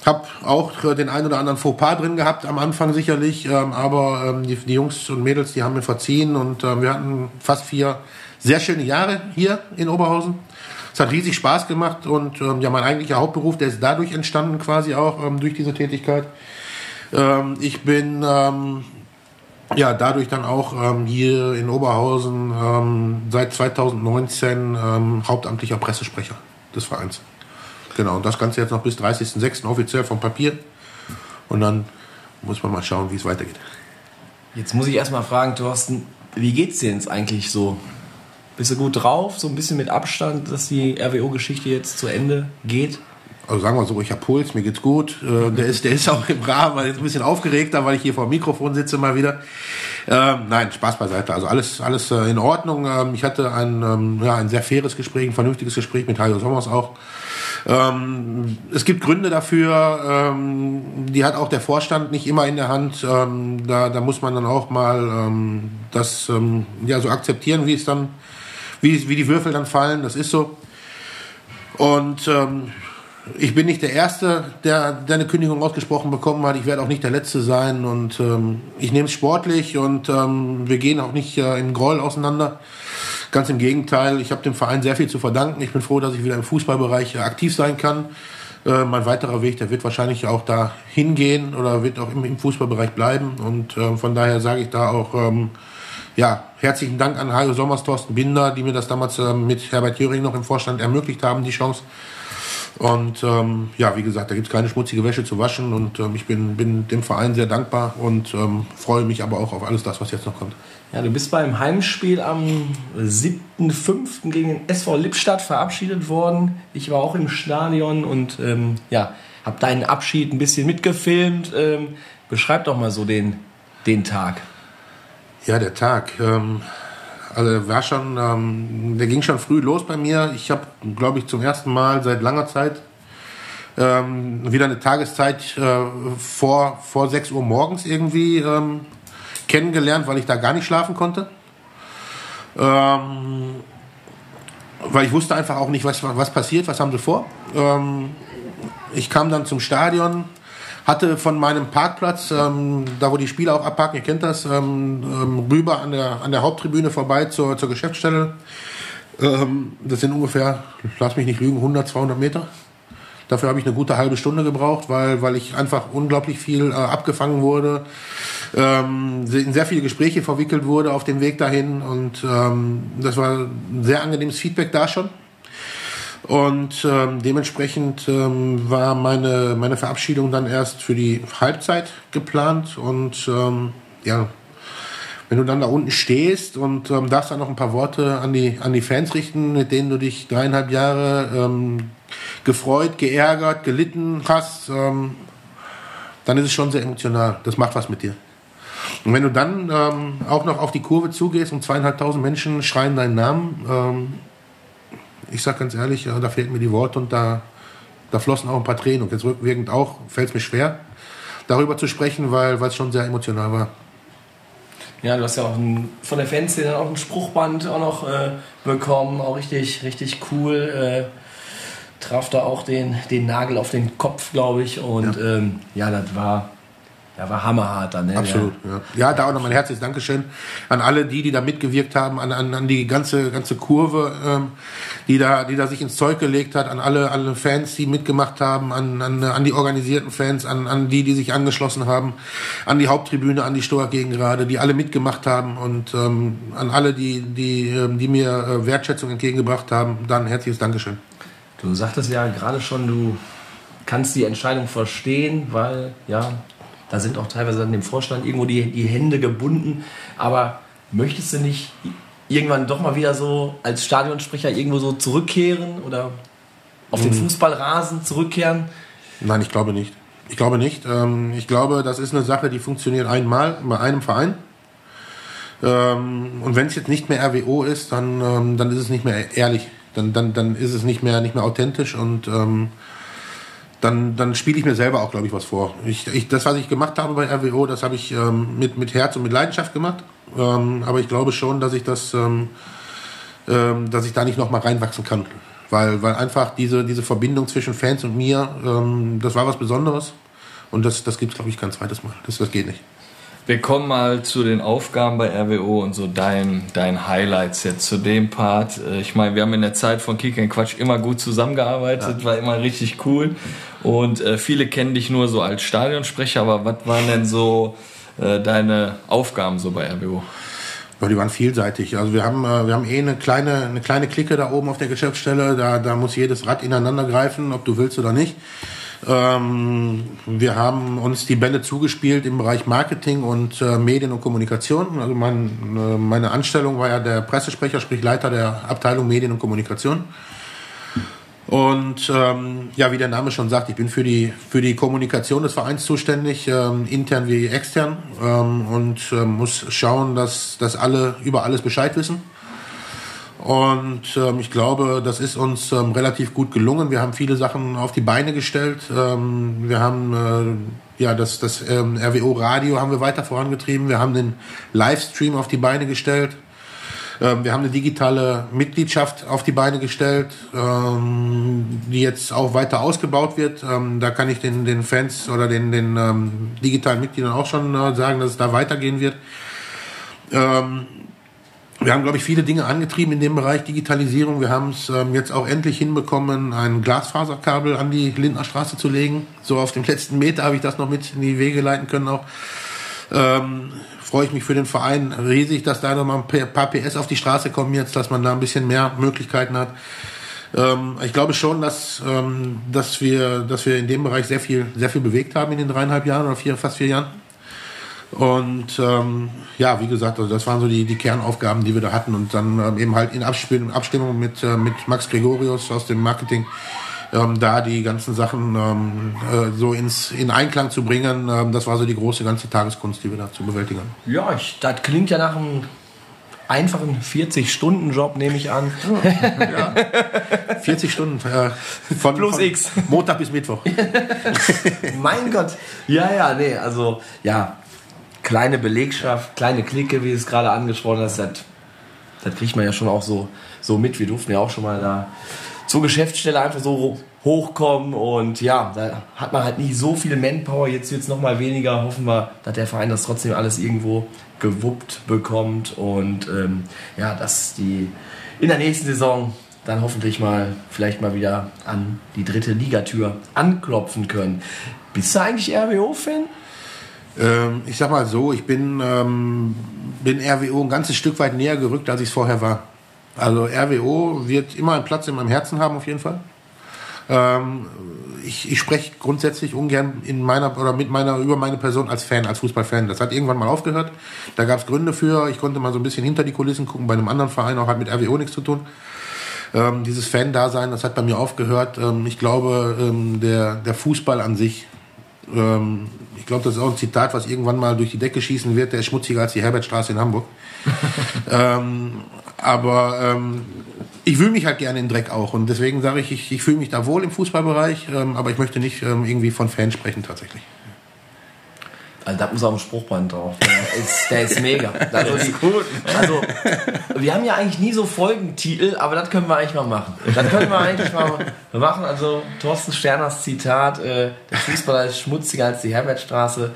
Hab auch den einen oder anderen Fauxpas drin gehabt am Anfang sicherlich, ähm, aber ähm, die, die Jungs und Mädels, die haben mir verziehen und ähm, wir hatten fast vier sehr schöne Jahre hier in Oberhausen. Es hat riesig Spaß gemacht und ähm, ja, mein eigentlicher Hauptberuf, der ist dadurch entstanden quasi auch ähm, durch diese Tätigkeit. Ähm, ich bin ja dadurch dann auch ähm, hier in Oberhausen ähm, seit 2019 ähm, hauptamtlicher Pressesprecher des Vereins. Genau, und das Ganze jetzt noch bis 30.06. offiziell vom Papier. Und dann muss man mal schauen, wie es weitergeht. Jetzt muss ich erstmal fragen, Thorsten, wie geht's dir jetzt eigentlich so? Bist du gut drauf? So ein bisschen mit Abstand, dass die RWO-Geschichte jetzt zu Ende geht? Also sagen wir so, ich habe Puls, mir geht's gut. Äh, der, ist, der ist auch im Rahmen, weil jetzt ein bisschen aufgeregter, weil ich hier vor dem Mikrofon sitze mal wieder. Ähm, nein, Spaß beiseite. Also alles, alles äh, in Ordnung. Ähm, ich hatte ein, ähm, ja, ein sehr faires Gespräch, ein vernünftiges Gespräch mit Hajo Sommers auch. Ähm, es gibt Gründe dafür, ähm, die hat auch der Vorstand nicht immer in der Hand. Ähm, da, da muss man dann auch mal ähm, das ähm, ja, so akzeptieren, wie es dann wie, wie die Würfel dann fallen, das ist so. Und ähm, ich bin nicht der Erste, der, der eine Kündigung ausgesprochen bekommen hat. Ich werde auch nicht der Letzte sein. Und ähm, ich nehme es sportlich und ähm, wir gehen auch nicht äh, im Groll auseinander. Ganz im Gegenteil, ich habe dem Verein sehr viel zu verdanken. Ich bin froh, dass ich wieder im Fußballbereich äh, aktiv sein kann. Äh, mein weiterer Weg, der wird wahrscheinlich auch da hingehen oder wird auch im, im Fußballbereich bleiben. Und äh, von daher sage ich da auch, ähm, ja, herzlichen Dank an Hajo Sommers, Thorsten Binder, die mir das damals äh, mit Herbert Jöring noch im Vorstand ermöglicht haben, die Chance. Und ähm, ja, wie gesagt, da gibt es keine schmutzige Wäsche zu waschen und ähm, ich bin, bin dem Verein sehr dankbar und ähm, freue mich aber auch auf alles das, was jetzt noch kommt. Ja, du bist beim Heimspiel am 7.5. gegen den SV Lippstadt verabschiedet worden. Ich war auch im Stadion und ähm, ja, habe deinen Abschied ein bisschen mitgefilmt. Ähm, beschreib doch mal so den, den Tag. Ja, der Tag. Ähm, also war schon, ähm, der ging schon früh los bei mir. Ich habe, glaube ich, zum ersten Mal seit langer Zeit ähm, wieder eine Tageszeit äh, vor, vor 6 Uhr morgens irgendwie ähm, kennengelernt, weil ich da gar nicht schlafen konnte. Ähm, weil ich wusste einfach auch nicht, was, was passiert, was haben sie vor. Ähm, ich kam dann zum Stadion, hatte von meinem Parkplatz, ähm, da wo die Spieler auch abparken, ihr kennt das, ähm, ähm, rüber an der, an der Haupttribüne vorbei zur, zur Geschäftsstelle. Ähm, das sind ungefähr, lass mich nicht lügen, 100, 200 Meter. Dafür habe ich eine gute halbe Stunde gebraucht, weil, weil ich einfach unglaublich viel äh, abgefangen wurde, ähm, in sehr viele Gespräche verwickelt wurde auf dem Weg dahin und ähm, das war ein sehr angenehmes Feedback da schon. Und ähm, dementsprechend ähm, war meine, meine Verabschiedung dann erst für die Halbzeit geplant. Und ähm, ja, wenn du dann da unten stehst und ähm, darfst dann noch ein paar Worte an die, an die Fans richten, mit denen du dich dreieinhalb Jahre ähm, gefreut, geärgert, gelitten hast, ähm, dann ist es schon sehr emotional. Das macht was mit dir. Und wenn du dann ähm, auch noch auf die Kurve zugehst und zweieinhalbtausend Menschen schreien deinen Namen, ähm, ich sage ganz ehrlich, ja, da fehlen mir die Worte und da, da flossen auch ein paar Tränen. Und jetzt rückwirkend auch, fällt es mir schwer, darüber zu sprechen, weil es schon sehr emotional war. Ja, du hast ja auch ein, von der Fanszene auch ein Spruchband auch noch äh, bekommen, auch richtig, richtig cool. Äh, traf da auch den, den Nagel auf den Kopf, glaube ich. Und ja. Ähm, ja, das war ja, war hammerhart dann. Ne? Absolut, ja. ja. da auch noch mein herzliches Dankeschön an alle die, die da mitgewirkt haben, an, an, an die ganze, ganze Kurve, ähm, die, da, die da sich ins Zeug gelegt hat, an alle, alle Fans, die mitgemacht haben, an, an, an die organisierten Fans, an, an die, die sich angeschlossen haben, an die Haupttribüne, an die Stoa-Gegend gerade, die alle mitgemacht haben und ähm, an alle, die, die, ähm, die mir äh, Wertschätzung entgegengebracht haben, dann herzliches Dankeschön. Du sagtest ja gerade schon, du kannst die Entscheidung verstehen, weil ja da sind auch teilweise dann dem Vorstand irgendwo die, die Hände gebunden. Aber möchtest du nicht irgendwann doch mal wieder so als Stadionsprecher irgendwo so zurückkehren oder auf den hm. Fußballrasen zurückkehren? Nein, ich glaube nicht. Ich glaube nicht. Ähm, ich glaube, das ist eine Sache, die funktioniert einmal bei einem Verein. Ähm, und wenn es jetzt nicht mehr RWO ist, dann, ähm, dann ist es nicht mehr ehrlich. Dann, dann, dann ist es nicht mehr, nicht mehr authentisch und dann, dann spiele ich mir selber auch, glaube ich, was vor. Ich, ich, das, was ich gemacht habe bei RWO, das habe ich ähm, mit, mit Herz und mit Leidenschaft gemacht. Ähm, aber ich glaube schon, dass ich das, ähm, ähm dass ich da nicht noch mal reinwachsen kann. Weil, weil einfach diese, diese Verbindung zwischen Fans und mir, ähm, das war was Besonderes. Und das, das gibt es, glaube ich, kein zweites Mal. Das, das geht nicht. Wir kommen mal zu den Aufgaben bei RWO und so dein, dein Highlights jetzt zu dem Part. Äh, ich meine, wir haben in der Zeit von Kick Quatsch immer gut zusammengearbeitet, ja. war immer richtig cool. Und äh, viele kennen dich nur so als Stadionsprecher, aber was waren denn so äh, deine Aufgaben so bei RWO? Ja, die waren vielseitig. Also wir haben, äh, wir haben eh eine kleine, eine kleine Clique da oben auf der Geschäftsstelle. Da, da muss jedes Rad ineinander greifen, ob du willst oder nicht. Ähm, wir haben uns die Bälle zugespielt im Bereich Marketing und äh, Medien und Kommunikation. Also mein, äh, meine Anstellung war ja der Pressesprecher, sprich Leiter der Abteilung Medien und Kommunikation. Und ähm, ja, wie der Name schon sagt, ich bin für die, für die Kommunikation des Vereins zuständig, ähm, intern wie extern, ähm, und äh, muss schauen, dass, dass alle über alles Bescheid wissen. Und ähm, ich glaube, das ist uns ähm, relativ gut gelungen. Wir haben viele Sachen auf die Beine gestellt. Ähm, wir haben äh, ja das, das ähm, RWO Radio haben wir weiter vorangetrieben. Wir haben den Livestream auf die Beine gestellt. Ähm, wir haben eine digitale Mitgliedschaft auf die Beine gestellt, ähm, die jetzt auch weiter ausgebaut wird. Da kann ich den, den Fans oder den, den digitalen Mitgliedern auch schon äh, sagen, dass es da weitergehen wird. Ähm, wir haben, glaube ich, viele Dinge angetrieben in dem Bereich Digitalisierung. Wir haben es ähm, jetzt auch endlich hinbekommen, ein Glasfaserkabel an die Lindner Straße zu legen. So auf dem letzten Meter habe ich das noch mit in die Wege leiten können auch. Ähm, freue ich mich für den Verein riesig, dass da nochmal ein paar PS auf die Straße kommen jetzt, dass man da ein bisschen mehr Möglichkeiten hat. Ähm, ich glaube schon, dass, ähm, dass, wir, dass wir in dem Bereich sehr viel, sehr viel bewegt haben in den dreieinhalb Jahren oder vier, fast vier Jahren. Und ähm, ja, wie gesagt, also das waren so die, die Kernaufgaben, die wir da hatten. Und dann ähm, eben halt in Abstimmung, Abstimmung mit, äh, mit Max Gregorius aus dem Marketing, ähm, da die ganzen Sachen ähm, äh, so ins, in Einklang zu bringen, ähm, das war so die große ganze Tageskunst, die wir da zu bewältigen haben. Ja, ich, das klingt ja nach einem einfachen 40-Stunden-Job, nehme ich an. Ja. *laughs* 40 Stunden äh, von, Plus von X. Montag bis Mittwoch. *laughs* mein Gott. Ja, ja, nee, also ja, kleine Belegschaft, kleine Clique, wie du es gerade angesprochen hast, das, das kriegt man ja schon auch so, so mit. Wir durften ja auch schon mal da zur Geschäftsstelle einfach so hochkommen und ja, da hat man halt nicht so viel Manpower. Jetzt wird es nochmal weniger. Hoffen wir, dass der Verein das trotzdem alles irgendwo gewuppt bekommt und ähm, ja, dass die in der nächsten Saison dann hoffentlich mal vielleicht mal wieder an die dritte Ligatür anklopfen können. Bist du eigentlich RWO-Fan? Ähm, ich sag mal so, ich bin, ähm, bin RWO ein ganzes Stück weit näher gerückt, als ich es vorher war. Also RWO wird immer einen Platz in meinem Herzen haben, auf jeden Fall. Ähm, ich, ich spreche grundsätzlich ungern in meiner oder mit meiner über meine Person als Fan, als Fußballfan. Das hat irgendwann mal aufgehört. Da gab es Gründe für. Ich konnte mal so ein bisschen hinter die Kulissen gucken. Bei einem anderen Verein auch hat mit RWO nichts zu tun. Ähm, dieses Fan-Dasein, das hat bei mir aufgehört. Ähm, ich glaube, ähm, der, der Fußball an sich ähm, ich glaube, das ist auch ein Zitat, was irgendwann mal durch die Decke schießen wird, der ist schmutziger als die Herbertstraße in Hamburg. *laughs* ähm, aber ähm, ich fühle mich halt gerne in Dreck auch und deswegen sage ich, ich, ich fühle mich da wohl im Fußballbereich, ähm, aber ich möchte nicht ähm, irgendwie von Fans sprechen tatsächlich. Also, das muss auf dem Spruchband drauf. Der ist, der ist mega. *laughs* Also, die, gut. Also, wir haben ja eigentlich nie so Folgentitel, aber das können wir eigentlich mal machen. Das können wir eigentlich mal *laughs* machen. Also, Thorsten Sterners Zitat, äh, der Fußballer ist schmutziger als die Herbertstraße,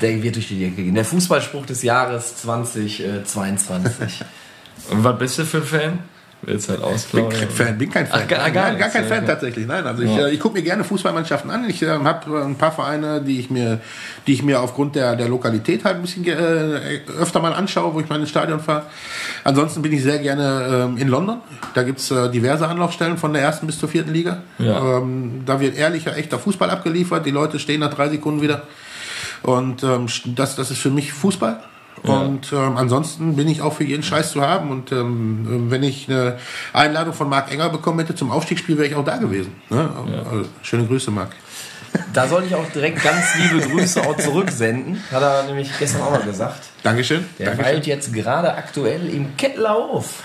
der wird durch die Decke gehen. Der Fußballspruch des Jahres 2022. Und was bist du für ein Fan? Willst halt Bin ausplaudern? kein Fan, bin kein Fan. Ach, gar- gar nein, gar kein Fan tatsächlich. Nein, also ich, Ja. äh, ich gucke mir gerne Fußballmannschaften an. Ich äh, habe ein paar Vereine, die ich mir, die ich mir aufgrund der, der Lokalität halt ein bisschen äh, öfter mal anschaue, wo ich mal ins Stadion fahre. Ansonsten bin ich sehr gerne ähm, in London. Da gibt's äh, diverse Anlaufstellen von der ersten bis zur vierten Liga. Ja. Ähm, da wird ehrlicher, echter Fußball abgeliefert. Die Leute stehen nach drei Sekunden wieder. Und ähm, das, das ist für mich Fußball. Und ähm, ansonsten bin ich auch für jeden Scheiß zu haben. Und ähm, wenn ich eine Einladung von Marc Enger bekommen hätte zum Aufstiegsspiel, wäre ich auch da gewesen. Ne? Also, schöne Grüße, Marc. Da soll ich auch direkt ganz liebe Grüße auch zurücksenden. Hat er nämlich gestern auch mal gesagt. Dankeschön. Der Dankeschön. weilt jetzt gerade aktuell im Kettlerhof.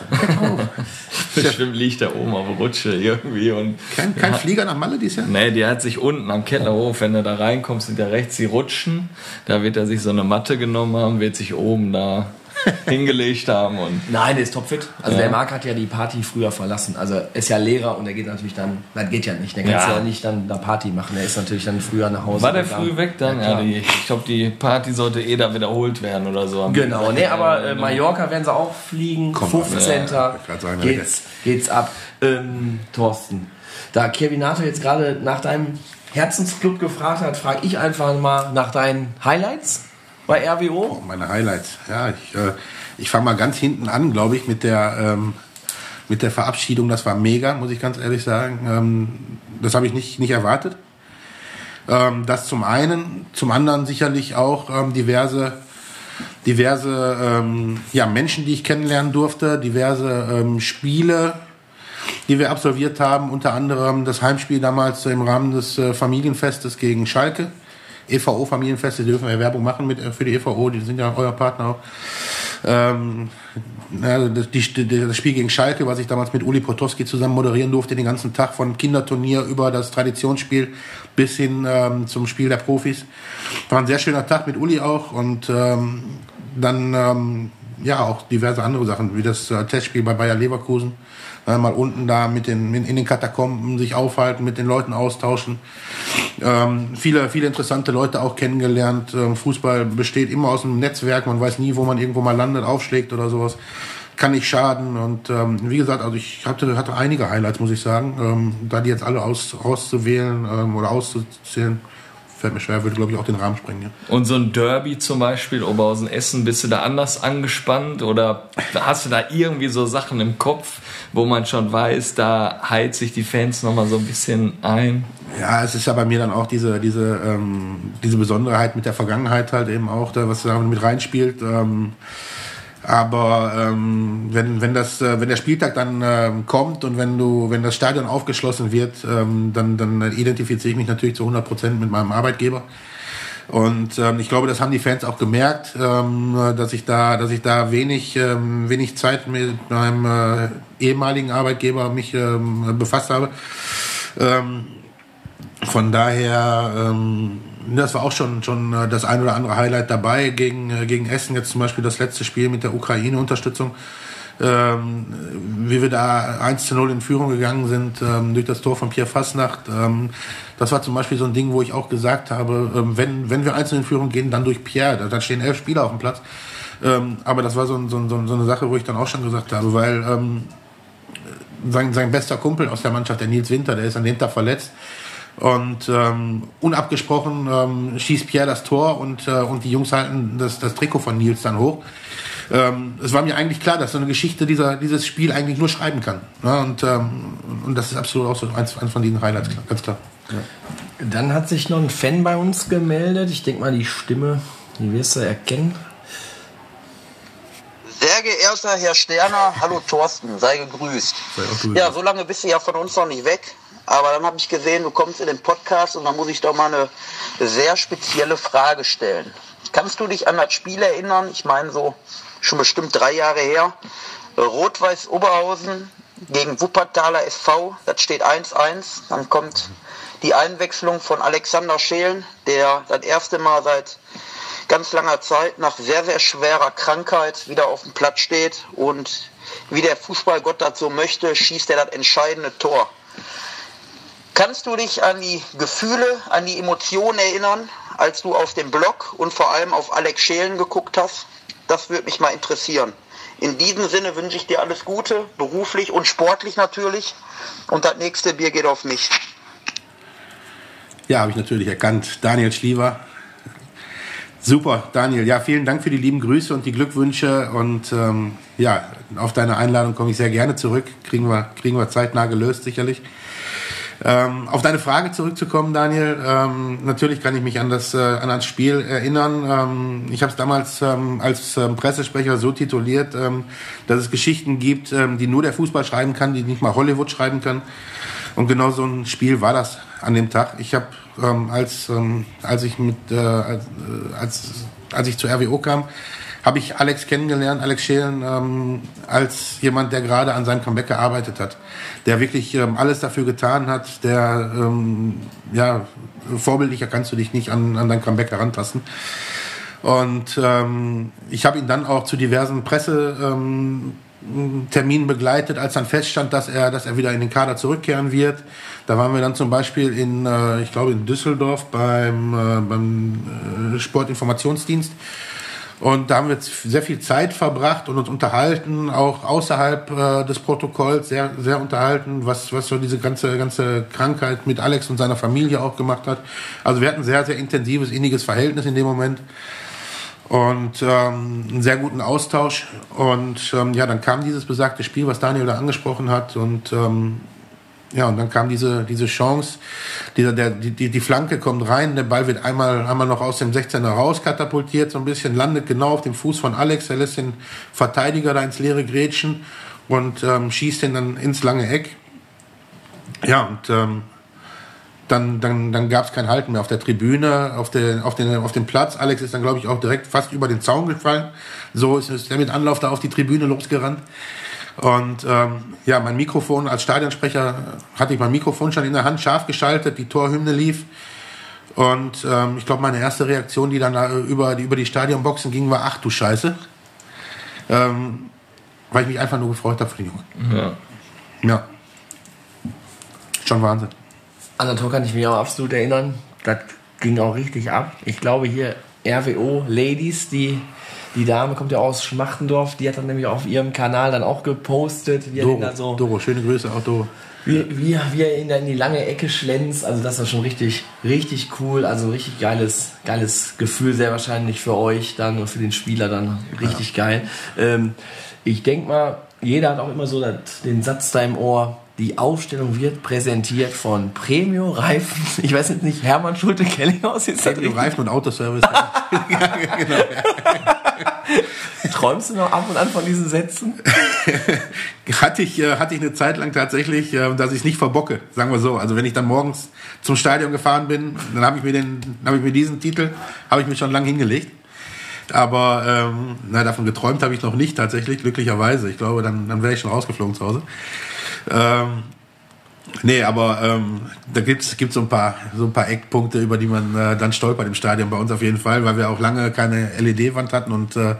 Bestimmt liegt der oben auf der Rutsche irgendwie und. Kein, kein Flieger nach Malle dieses Jahr? Nee, die hat sich unten am Kettlerhof, wenn du da reinkommst, sind ja rechts die Rutschen. Da wird er sich so eine Matte genommen haben, wird sich oben da *laughs* hingelegt haben und. Nein, der ist topfit. Also Ja. der Marc hat ja die Party früher verlassen. Also er ist ja Lehrer und er geht natürlich dann, das geht ja nicht. Der kann Ja. ja. nicht dann da Party machen. Er ist natürlich dann früher nach Hause. War der früh weg dann? Ja, die, ich glaube, die Party sollte eh da wiederholt werden oder so. Genau, nee, aber äh, Mallorca werden sie auch fliegen. Komm, 15. ja, sagen, geht's, geht's ab. Ähm, Thorsten, da Kevinato jetzt gerade nach deinem Herzensclub gefragt hat, frage ich einfach mal nach deinen Highlights bei RWO. Oh, meine Highlights. Ja, ich, äh, ich fange mal ganz hinten an, glaube ich, mit der, ähm, mit der Verabschiedung. Das war mega, muss ich ganz ehrlich sagen. Ähm, das habe ich nicht, nicht erwartet. Ähm, das zum einen. Zum anderen sicherlich auch ähm, diverse, diverse ähm, ja, Menschen, die ich kennenlernen durfte, diverse ähm, Spiele, die wir absolviert haben. Unter anderem das Heimspiel damals im Rahmen des äh, Familienfestes gegen Schalke. EVO Familienfeste, die dürfen wir Werbung machen mit, äh, für die EVO, die sind ja euer Partner auch. Ähm, na, das, die, das Spiel gegen Schalke, was ich damals mit Uli Potowski zusammen moderieren durfte, den ganzen Tag von Kinderturnier über das Traditionsspiel bis hin ähm, zum Spiel der Profis. War ein sehr schöner Tag mit Uli auch und ähm, dann ähm, ja auch diverse andere Sachen, wie das äh, Testspiel bei Bayer Leverkusen. Äh, mal unten da mit den, in, in den Katakomben sich aufhalten, mit den Leuten austauschen. Ähm, viele, viele interessante Leute auch kennengelernt. Ähm, Fußball besteht immer aus einem Netzwerk. Man weiß nie, wo man irgendwo mal landet, aufschlägt oder sowas. Kann nicht schaden. Und ähm, wie gesagt, also ich hatte, hatte einige Highlights, muss ich sagen. Ähm, da die jetzt alle aus, auszuwählen ähm, oder auszuzählen, fällt mir schwer, würde glaube ich auch den Rahmen sprengen. Ja. Und so ein Derby zum Beispiel, Oberhausen-Essen, bist du da anders angespannt oder hast du da irgendwie so Sachen im Kopf, wo man schon weiß, da heilt sich die Fans nochmal so ein bisschen ein? Ja, es ist ja bei mir dann auch diese, diese, ähm, diese Besonderheit mit der Vergangenheit halt eben auch, da, was da mit reinspielt. Ähm, aber ähm, wenn, wenn, das, äh, wenn der Spieltag dann ähm, kommt und wenn du, wenn das Stadion aufgeschlossen wird, ähm, dann, dann identifiziere ich mich natürlich zu 100 Prozent mit meinem Arbeitgeber. Und ähm, ich glaube, das haben die Fans auch gemerkt, ähm, dass ich da, dass ich da wenig, ähm, wenig Zeit mit meinem äh, ehemaligen Arbeitgeber mich ähm, befasst habe. Ähm, von daher, ähm, das war auch schon, schon äh, das ein oder andere Highlight dabei gegen, äh, gegen Essen. Jetzt zum Beispiel das letzte Spiel mit der Ukraine-Unterstützung. Ähm, wie wir da 1 zu 0 in Führung gegangen sind ähm, durch das Tor von Pierre Fasnacht. Ähm, das war zum Beispiel so ein Ding, wo ich auch gesagt habe, ähm, wenn, wenn wir einzeln in Führung gehen, dann durch Pierre. Da, da stehen elf Spieler auf dem Platz. Ähm, aber das war so, ein- so, so eine Sache, wo ich dann auch schon gesagt habe, weil ähm, sein, sein bester Kumpel aus der Mannschaft, der Nils Winter, der ist an dem Tag verletzt. Und ähm, unabgesprochen ähm, schießt Pierre das Tor und, äh, und die Jungs halten das, das Trikot von Nils dann hoch. Ähm, es war mir eigentlich klar, dass so eine Geschichte dieser, dieses Spiel eigentlich nur schreiben kann. Ne? Und, ähm, und das ist absolut auch so eins, eins von diesen Highlights, klar, ganz klar. Dann hat sich noch ein Fan bei uns gemeldet. Ich denke mal, die Stimme, die wirst du erkennen. Sehr geehrter Herr Sterner, hallo Thorsten, sei gegrüßt. Sei. Ja, so lange bist du ja von uns noch nicht weg. Aber dann habe ich gesehen, du kommst in den Podcast und da muss ich doch mal eine sehr spezielle Frage stellen. Kannst du dich an das Spiel erinnern? Ich meine so schon bestimmt drei Jahre her. Rot-Weiß Oberhausen gegen Wuppertaler SV. Das steht 1-1. Dann kommt die Einwechslung von Alexander Schelen, der das erste Mal seit ganz langer Zeit nach sehr, sehr schwerer Krankheit wieder auf dem Platz steht und wie der Fußballgott das so möchte, schießt er das entscheidende Tor. Kannst du dich an die Gefühle, an die Emotionen erinnern, als du auf dem Blog und vor allem auf Alex Schelen geguckt hast? Das würde mich mal interessieren. In diesem Sinne wünsche ich dir alles Gute, beruflich und sportlich natürlich. Und das nächste Bier geht auf mich. Ja, habe ich natürlich erkannt. Daniel Schliever. Super, Daniel. Ja, vielen Dank für die lieben Grüße und die Glückwünsche. Und ähm, ja, auf deine Einladung komme ich sehr gerne zurück. Kriegen wir, kriegen wir zeitnah gelöst, sicherlich. Ähm, auf deine Frage zurückzukommen, Daniel, ähm, natürlich kann ich mich an das, äh, an das Spiel erinnern. Ähm, ich habe es damals ähm, als ähm, Pressesprecher so tituliert, ähm, dass es Geschichten gibt, die nur der Fußball schreiben kann, die nicht mal Hollywood schreiben kann. Und genau so ein Spiel war das an dem Tag. Ich habe, als, als ich mit, äh, als, als, als ich zur RWO kam, habe ich Alex kennengelernt, Alex Schelen, ähm, als jemand, der gerade an seinem Comeback gearbeitet hat, der wirklich ähm, alles dafür getan hat, der, ähm, ja, vorbildlicher kannst du dich nicht an, an dein Comeback herantasten. Und ähm, ich habe ihn dann auch zu diversen Presse... Ähm, begleitet, als dann feststand, dass er, dass er wieder in den Kader zurückkehren wird. Da waren wir dann zum Beispiel in, äh, ich glaube in Düsseldorf beim, äh, beim äh, Sportinformationsdienst. Und da haben wir sehr viel Zeit verbracht und uns unterhalten, auch außerhalb äh, des Protokolls sehr, sehr unterhalten, was, was so diese ganze, ganze Krankheit mit Alex und seiner Familie auch gemacht hat. Also wir hatten ein sehr, sehr intensives, inniges Verhältnis in dem Moment und ähm, einen sehr guten Austausch. Und ähm, ja, dann kam dieses besagte Spiel, was Daniel da angesprochen hat. Und ähm, ja, und dann kam diese, diese Chance, dieser, der, die, die Flanke kommt rein, der Ball wird einmal, einmal noch aus dem 16er raus katapultiert, so ein bisschen, landet genau auf dem Fuß von Alex, er lässt den Verteidiger da ins leere Grätschen und ähm, schießt den dann ins lange Eck. Ja, und ähm, dann, dann, dann gab es kein Halten mehr auf der Tribüne, auf, der, auf, den, auf dem Platz. Alex ist dann, glaube ich, auch direkt fast über den Zaun gefallen. So ist, ist er mit Anlauf da auf die Tribüne losgerannt. Und ähm, ja, mein Mikrofon als Stadionsprecher hatte ich mein Mikrofon schon in der Hand, scharf geschaltet, die Torhymne lief. Und ähm, ich glaube, meine erste Reaktion, die dann äh, über, die, über die Stadionboxen ging, war, ach du Scheiße. Ähm, weil ich mich einfach nur gefreut habe für die Jungen. Ja. Ja. Schon Wahnsinn. An das Tor kann ich mich auch absolut erinnern. Das ging auch richtig ab. Ich glaube hier RWO Ladies, die, die Dame kommt ja aus Schmachtendorf, die hat dann nämlich auf ihrem Kanal dann auch gepostet, wie er so, Doro, schöne Grüße auch Doro. wie, wie, wie er in, der- in die lange Ecke schlänzt. Also das war schon richtig, richtig cool. Also ein richtig geiles, geiles Gefühl, sehr wahrscheinlich für euch dann und für den Spieler dann richtig geil. Ähm, ich denke mal, jeder hat auch immer so den Satz da im Ohr. Die Aufstellung wird präsentiert von Premio Reifen. *laughs* Ich weiß jetzt nicht, Hermann Schulte Kellinghaus ist richtig? Reifen und Autoservice. *laughs* ja, genau. *laughs* *laughs* Träumst du noch ab und an von diesen Sätzen? *laughs* hatte ich, äh, hatte ich eine Zeit lang tatsächlich, äh, dass ich es nicht verbocke, sagen wir so. Also wenn ich dann morgens zum Stadion gefahren bin, dann habe ich mir den, habe ich mir diesen Titel, habe ich mir schon lange hingelegt. Aber ähm, na, davon geträumt habe ich noch nicht tatsächlich, glücklicherweise. Ich glaube, dann, dann wäre ich schon rausgeflogen zu Hause. Ähm, nee, aber ähm, da gibt's gibt's so ein paar so ein paar Eckpunkte, über die man äh, dann stolpert im Stadion bei uns auf jeden Fall, weil wir auch lange keine LED-Wand hatten und äh,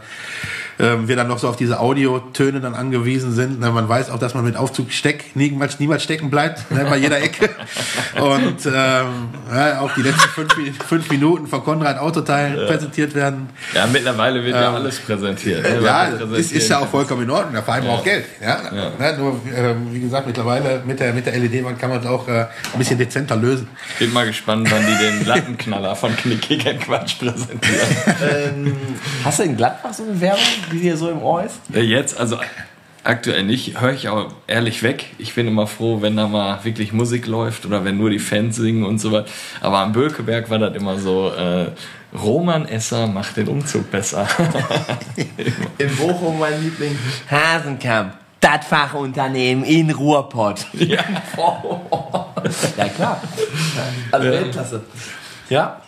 äh, wir dann noch so auf diese Audiotöne dann angewiesen sind. Na, man weiß auch, dass man mit Aufzug steck niemals, niemals stecken bleibt, ne, bei jeder Ecke. *laughs* Und ähm, ja, auch die letzten fünf, fünf Minuten von Konrad Autoteil präsentiert werden. ja, mittlerweile wird ja alles präsentiert. ne, Ja, was wir ist, ist ja auch vollkommen in Ordnung. Der Verein braucht Geld. Ja? Ne, nur, ähm, wie gesagt, mittlerweile mit der, mit der LED-Wand kann man es auch äh, ein bisschen dezenter lösen. können. Bin mal gespannt, wann die den Lattenknaller von Knick and Quatsch präsentieren. ähm, hast du in Gladbach so eine Werbung, die dir so im Ohr ist? Äh, Jetzt, also aktuell nicht, höre ich auch ehrlich weg. Ich bin immer froh, wenn da mal wirklich Musik läuft oder wenn nur die Fans singen und so weiter. Aber am Bölkeberg war das immer so, äh, Roman Esser macht den Umzug besser. *laughs* In Bochum mein Liebling. Hasenkamp. Das Fachunternehmen in Ruhrpott. ja. *laughs* Ja, klar. Also Weltklasse. Ja.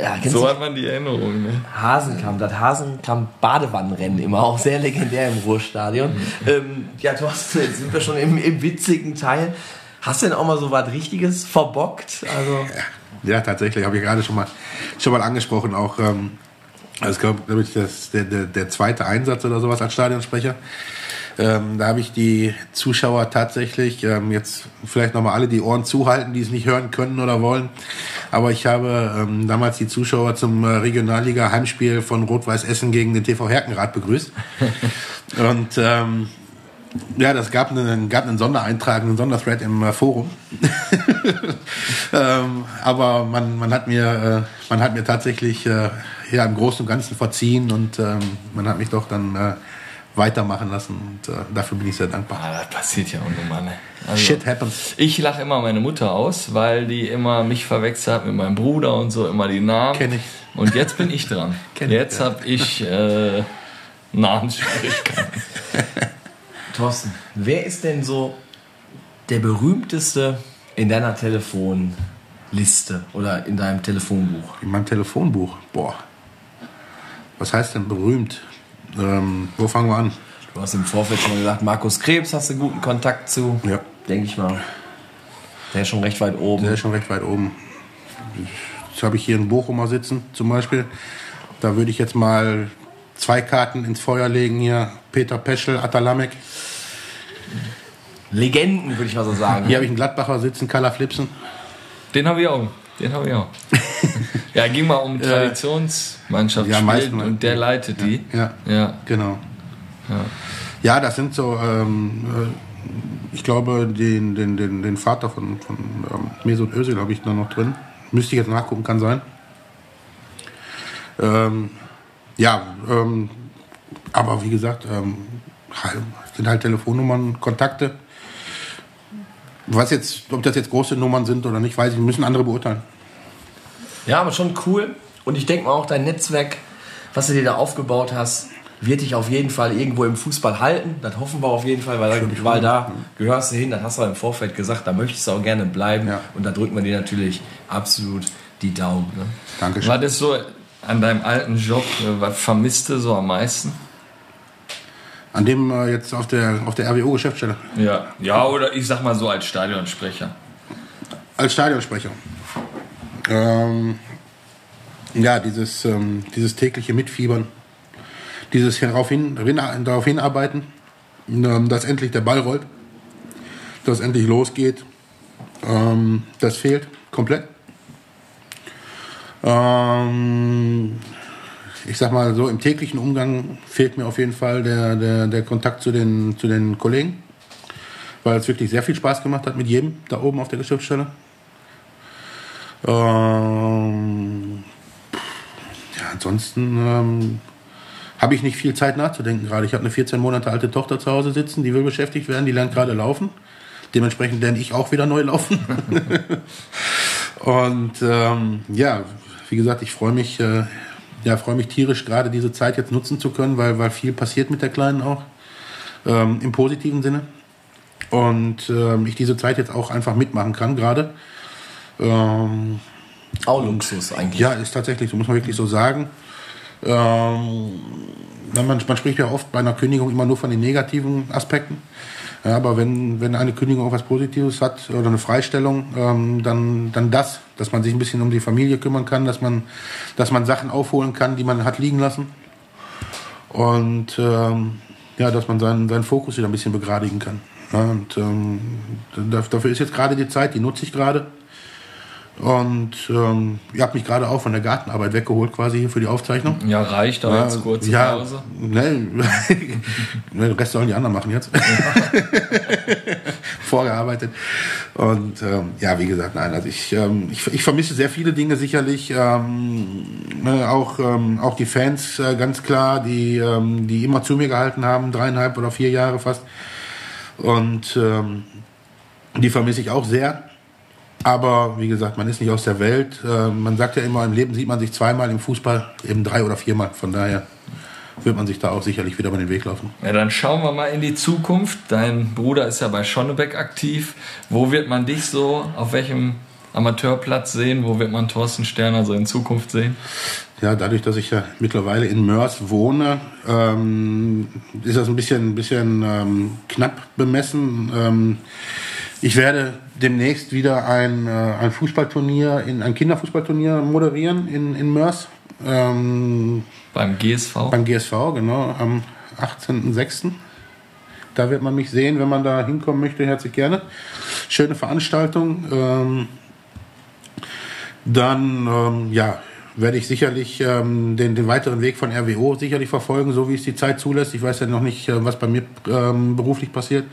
Ja So hat man die Erinnerung. Ne? Hasenkamp, das Hasenkamp-Badewannenrennen immer auch sehr legendär im Ruhrstadion. Ähm, ja, Thorsten, jetzt sind wir schon im, im witzigen Teil. Hast du denn auch mal so was Richtiges verbockt? Also, Ja, tatsächlich, habe ich gerade schon mal, schon mal angesprochen. Auch ähm, Also ich glaube, glaub ich, das der, der, der zweite Einsatz oder sowas als Stadionsprecher. Ähm, da habe ich die Zuschauer tatsächlich, ähm, jetzt vielleicht nochmal alle die Ohren zuhalten, die es nicht hören können oder wollen. Aber ich habe ähm, damals die Zuschauer zum äh, Regionalliga-Heimspiel von Rot-Weiß Essen gegen den TV Herkenrad begrüßt. *laughs* Und ähm, ja, das gab einen, gab einen Sondereintrag, einen Sonderthread im äh, Forum. *laughs* ähm, aber man, man, hat mir, äh, man hat mir tatsächlich äh, ja, im Großen und Ganzen verziehen und ähm, man hat mich doch dann äh, weitermachen lassen und äh, dafür bin ich sehr dankbar. Ah, das passiert ja auch nur mal. Ne? Also, Shit happens. Ich lache immer meine Mutter aus, weil die immer mich verwechselt hat mit meinem Bruder und so, immer die Namen. Kenn ich. Und jetzt bin ich dran. *laughs* Kenn jetzt ja. habe ich äh, Namensschwierigkeiten. *laughs* Thorsten, wer ist denn so der berühmteste in deiner Telefonliste oder in deinem Telefonbuch? In meinem Telefonbuch, boah. Was heißt denn berühmt? Ähm, wo fangen wir an? Du hast im Vorfeld schon mal gesagt, Markus Krebs hast du guten Kontakt zu. Ja. Denke ich mal. Der ist schon recht weit oben. Der ist schon recht weit oben. Jetzt habe ich hier einen Bochumer sitzen, zum Beispiel. Da würde ich jetzt mal zwei Karten ins Feuer legen hier. Peter Peschel, Atalamek. Legenden, würde ich mal so sagen. Hier habe ich einen Gladbacher sitzen, Kala Flipsen. Den habe ich auch. Den habe ich auch. *laughs* ja, ging mal um Traditionsmannschaft Ja, spielt meisten- und der leitet die. Ja, Ja. genau. Ja. Ja, das sind so, ähm, äh, ich glaube, den, den, den, den Vater von, von ähm, Mesut Özil habe ich da noch drin. Müsste ich jetzt nachgucken, kann sein. Ähm, ja, ähm, aber wie gesagt, ähm, sind halt Telefonnummern, Kontakte. Was jetzt, ob das jetzt große Nummern sind oder nicht, weiß ich, müssen andere beurteilen. Ja, aber schon cool. Und ich denke mal auch, dein Netzwerk, was du dir da aufgebaut hast, wird dich auf jeden Fall irgendwo im Fußball halten. Das hoffen wir auf jeden Fall, weil, da, weil da gehörst du hin. Das hast du im Vorfeld gesagt, da möchtest du auch gerne bleiben. Ja. Und da drücken wir dir natürlich absolut die Daumen. Ne? Dankeschön. Was ist so an deinem alten Job, äh, was vermisst du so am meisten? An dem äh, jetzt auf der, auf der RWO-Geschäftsstelle. Ja. Ja, oder ich sag mal so als Stadionsprecher. Als Stadionsprecher. Ähm, ja, dieses, ähm, dieses tägliche Mitfiebern, dieses darauf, hin, darauf hinarbeiten, ähm, dass endlich der Ball rollt, dass endlich losgeht, ähm, das fehlt komplett. Ähm, ich sag mal so, im täglichen Umgang fehlt mir auf jeden Fall der, der, der Kontakt zu den, zu den Kollegen, weil es wirklich sehr viel Spaß gemacht hat mit jedem da oben auf der Geschäftsstelle. Ähm, ja, ansonsten ähm, habe ich nicht viel Zeit nachzudenken gerade. Ich habe eine 14 Monate alte Tochter zu Hause sitzen, die will beschäftigt werden, die lernt gerade laufen. Dementsprechend lerne ich auch wieder neu laufen. *laughs* Und ähm, ja, wie gesagt, ich freue mich, äh, ja, freue mich tierisch, gerade diese Zeit jetzt nutzen zu können, weil, weil viel passiert mit der Kleinen auch. Ähm, Im positiven Sinne. Und ähm, ich diese Zeit jetzt auch einfach mitmachen kann gerade. Ähm, Auch Luxus eigentlich. ja, ist tatsächlich, so muss man wirklich so sagen. Ähm, man, man spricht ja oft bei einer Kündigung immer nur von den negativen Aspekten. Ja, aber wenn, wenn eine Kündigung auch was Positives hat oder eine Freistellung, ähm, dann, dann das, dass man sich ein bisschen um die Familie kümmern kann, dass man, dass man Sachen aufholen kann, die man hat liegen lassen. Und ähm, ja, dass man seinen, seinen Fokus wieder ein bisschen begradigen kann. Ja, und ähm, da- dafür ist jetzt gerade die Zeit, die nutze ich gerade. Und ähm, ihr habt mich gerade auch von der Gartenarbeit weggeholt, quasi hier für die Aufzeichnung. Ja, reicht doch jetzt kurze ja, Pause. *laughs* Ne, den Rest sollen die anderen machen jetzt. *laughs* Vorgearbeitet. Und ähm, ja, wie gesagt, nein, also ich, ähm, ich, ich vermisse sehr viele Dinge sicherlich. Ähm, ne, auch, ähm, auch die Fans, äh, ganz klar, die, ähm, die immer zu mir gehalten haben, dreieinhalb oder vier Jahre fast. Und ähm, die vermisse ich auch sehr. Aber wie gesagt, man ist nicht aus der Welt. Äh, man sagt ja immer, im Leben sieht man sich zweimal, im Fußball eben drei oder viermal. Von daher wird man sich da auch sicherlich wieder über den Weg laufen. Ja, dann schauen wir mal in die Zukunft. Dein Bruder ist ja bei Schonnebeck aktiv. Wo wird man dich so, auf welchem Amateurplatz sehen? Wo wird man Thorsten Sterner so in Zukunft sehen? Ja, dadurch, dass ich ja mittlerweile in Mörs wohne, ähm, ist das ein bisschen, ein bisschen ähm, knapp bemessen. Ähm, ich werde demnächst wieder ein, äh, ein Fußballturnier, in, ein Kinderfußballturnier moderieren in, in Mörs. Ähm, Beim GSV. beim GSV, genau, am 18.06. Da wird man mich sehen, wenn man da hinkommen möchte, herzlich gerne. Schöne Veranstaltung. Ähm, dann, ähm, ja, werde ich sicherlich ähm, den, den weiteren Weg von RWO sicherlich verfolgen, so wie es die Zeit zulässt. Ich weiß ja noch nicht, äh, was bei mir ähm, beruflich passiert.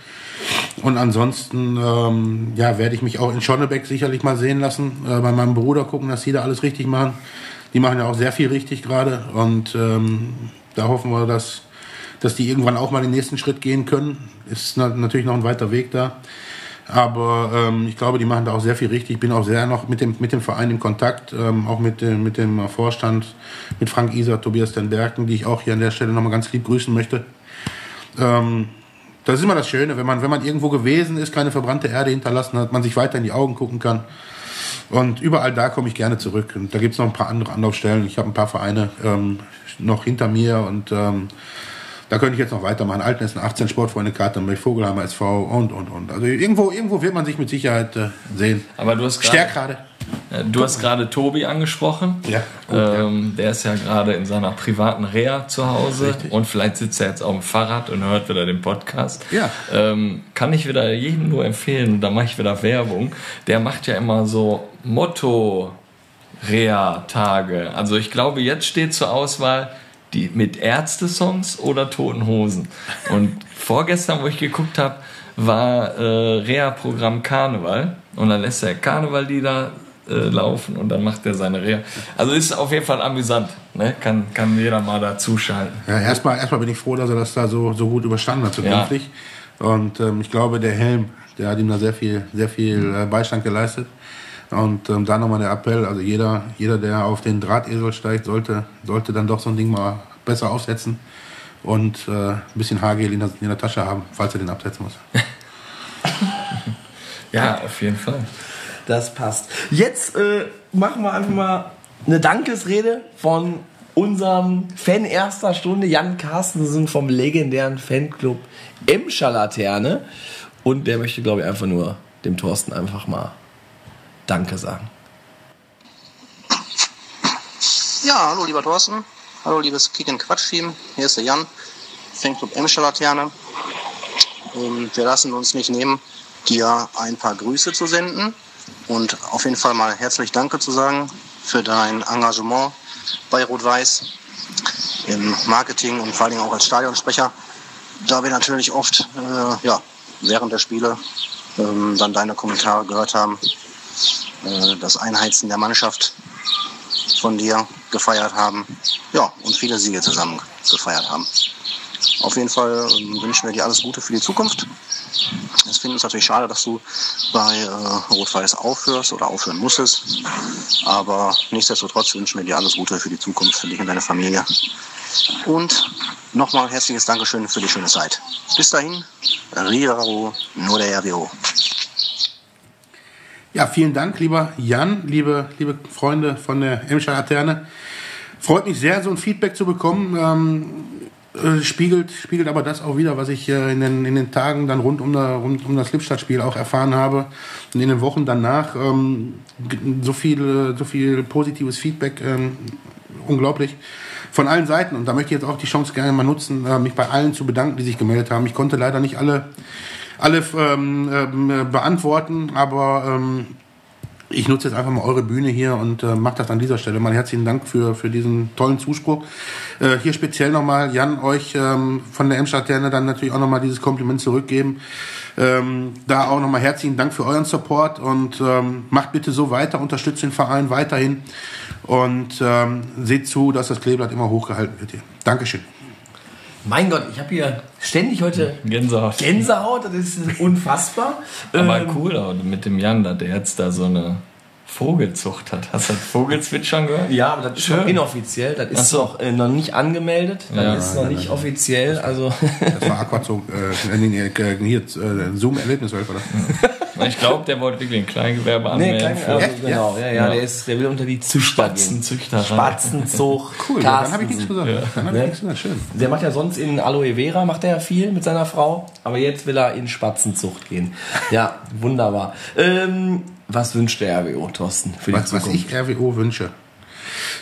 Und ansonsten, ähm, ja, werde ich mich auch in Schonnebeck sicherlich mal sehen lassen, äh, bei meinem Bruder gucken, dass die da alles richtig machen. Die machen ja auch sehr viel richtig gerade und ähm, da hoffen wir, dass, dass die irgendwann auch mal den nächsten Schritt gehen können. Ist na, natürlich noch ein weiter Weg da. Aber ähm, ich glaube, die machen da auch sehr viel richtig. Ich bin auch sehr noch mit dem, mit dem Verein in Kontakt, ähm, auch mit dem, mit dem Vorstand, mit Frank Iser, Tobias den Berken, die ich auch hier an der Stelle nochmal ganz lieb grüßen möchte. Ähm, das ist immer das Schöne, wenn man, wenn man irgendwo gewesen ist, keine verbrannte Erde hinterlassen hat, man sich weiter in die Augen gucken kann. Und überall da komme ich gerne zurück. Und da gibt es noch ein paar andere Anlaufstellen. Ich habe ein paar Vereine ähm, noch hinter mir und ähm, da könnte ich jetzt noch weitermachen. Altenessen 18 Sportfreunde Kartenberg, Vogelheimer SV und, und, und. Also irgendwo, irgendwo wird man sich mit Sicherheit äh, sehen. Aber du hast gerade-. Äh, Du hast gerade Tobi angesprochen. Ja, gut, ähm, Der ist ja gerade in seiner privaten Reha zu Hause Richtig. und vielleicht sitzt er jetzt auf dem Fahrrad und hört wieder den Podcast. Ja. Ähm, kann ich wieder jedem nur empfehlen, da mache ich wieder Werbung. Der macht ja immer so Motto Reha-Tage. Also ich glaube, jetzt steht zur Auswahl die mit Ärzte-Songs oder Toten Hosen. Und vorgestern, wo ich geguckt habe, war äh, Reha-Programm Karneval und dann lässt er Karnevallieder äh, laufen und dann macht er seine Reha. Also ist auf jeden Fall amüsant. Ne? Kann, kann jeder mal da zuschalten. Ja, erstmal, erstmal bin ich froh, dass er das da so, so gut überstanden hat zukünftig. Und ähm, ich glaube, der Helm, der hat ihm da sehr viel, sehr viel äh, Beistand geleistet. Und ähm, da nochmal der Appell, also jeder, jeder, der auf den Drahtesel steigt, sollte, sollte dann doch so ein Ding mal besser aufsetzen und äh, ein bisschen Haargel in der, in der Tasche haben, falls er den absetzen muss. *laughs* Ja, auf jeden Fall. Das passt. Jetzt äh, machen wir einfach mal eine Dankesrede von unserem Fan erster Stunde, Jan Carstensen vom legendären Fanclub Emscher Laterne. Und der möchte, glaube ich, einfach nur dem Thorsten einfach mal Danke sagen. Ja, hallo lieber Thorsten. Hallo liebes Kick and Quatsch Team. Hier ist der Jan, Fanclub Emscher Laterne. Und wir lassen uns nicht nehmen, dir ein paar Grüße zu senden und auf jeden Fall mal herzlich Danke zu sagen für dein Engagement bei Rot-Weiß im Marketing und vor Dingen auch als Stadionsprecher. Da wir natürlich oft äh, ja, während der Spiele ähm, dann deine Kommentare gehört haben, äh, das Einheizen der Mannschaft von dir gefeiert haben. Ja, und viele Siege zusammen gefeiert haben. Auf jeden Fall ähm, wünschen wir dir alles Gute für die Zukunft. Es finden es natürlich schade, dass du bei äh, Rot-Weiß aufhörst oder aufhören musstest. Aber nichtsdestotrotz wünschen wir dir alles Gute für die Zukunft, für dich und deine Familie. Und nochmal herzliches Dankeschön für die schöne Zeit. Bis dahin, Rivero, nur der RWO. Ja, vielen Dank, lieber Jan, liebe, liebe Freunde von der Emscher Laterne. Freut mich sehr, so ein Feedback zu bekommen. Ähm, äh, spiegelt, spiegelt aber das auch wieder, was ich äh, in, den, in den Tagen dann rund um, der, rund um das Lippstadt-Spiel auch erfahren habe. Und in den Wochen danach ähm, so viel, äh, so viel positives Feedback, ähm, unglaublich. Von allen Seiten. Und da möchte ich jetzt auch die Chance gerne mal nutzen, äh, mich bei allen zu bedanken, die sich gemeldet haben. Ich konnte leider nicht alle, alle ähm, ähm, beantworten, aber ähm, ich nutze jetzt einfach mal eure Bühne hier und äh, mache das an dieser Stelle. Mal herzlichen Dank für, für diesen tollen Zuspruch. Äh, hier speziell nochmal, Jan, euch ähm, von der Emscher-Laterne dann natürlich auch nochmal dieses Kompliment zurückgeben. Ähm, da auch nochmal herzlichen Dank für euren Support und ähm, macht bitte so weiter, unterstützt den Verein weiterhin und ähm, seht zu, dass das Kleeblatt immer hochgehalten wird hier. Dankeschön. Mein Gott, ich habe hier ständig heute Gänsehaut. Gänsehaut, das ist unfassbar. Aber Ähm, cool, auch mit dem Jan, der jetzt da so eine Vogelzucht hat. Hast du das Vogelswitschern gehört? Ja, aber das ist Schön. noch inoffiziell. Das ist so. noch, äh, noch nicht angemeldet. Das Ja, ist noch nicht offiziell. Also Das war Aquazoo, äh, nee, nee, äh, hier, äh, Zoom-Erlebniswelt, oder? Ich glaube, der wollte wirklich ein Kleingewerbe nee, anmelden. klein, für also, genau. Ja, ja, Ja. Der, ist, der will unter die Züchter gehen. Spatzenzüchterei. Spatzenzug. *laughs* Cool, ja, dann habe ich nichts gesagt. Dann habe ich nichts gesagt. Schön. Der macht ja sonst in Aloe Vera, macht er ja viel mit seiner Frau. Aber jetzt will er in Spatzenzucht gehen. Ja, wunderbar. Ähm, was wünscht der RWO, Thorsten, für die Was, was ich RWO wünsche.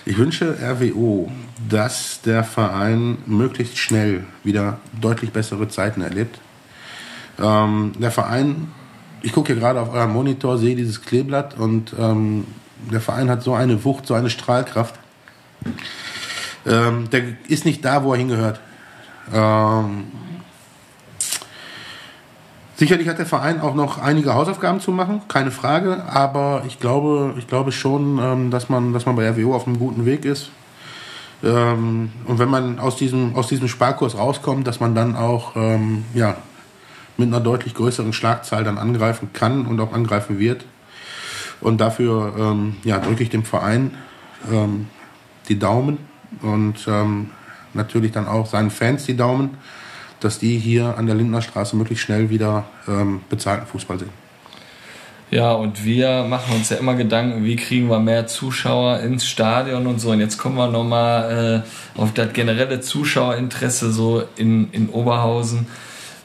Ich wünsche RWO, dass der Verein möglichst schnell wieder deutlich bessere Zeiten erlebt. Ähm, der Verein, ich gucke hier gerade auf euren Monitor, sehe dieses Kleeblatt und ähm, der Verein hat so eine Wucht, so eine Strahlkraft. Ähm, der ist nicht da, wo er hingehört. Ähm, sicherlich hat der Verein auch noch einige Hausaufgaben zu machen, keine Frage, aber ich glaube, ich glaube schon, ähm, dass, man, dass man bei RWO auf einem guten Weg ist. Ähm, und wenn man aus diesem, aus diesem Sparkurs rauskommt, dass man dann auch ähm, ja, mit einer deutlich größeren Schlagzahl dann angreifen kann und auch angreifen wird. Und dafür ja, drücke ich dem Verein die Daumen und natürlich dann auch seinen Fans die Daumen, dass die hier an der Lindner Straße möglichst schnell wieder ähm, bezahlten Fußball sehen. Ja, und wir machen uns ja immer Gedanken, wie kriegen wir mehr Zuschauer ins Stadion und so. Und jetzt kommen wir nochmal äh, auf das generelle Zuschauerinteresse so in, in Oberhausen.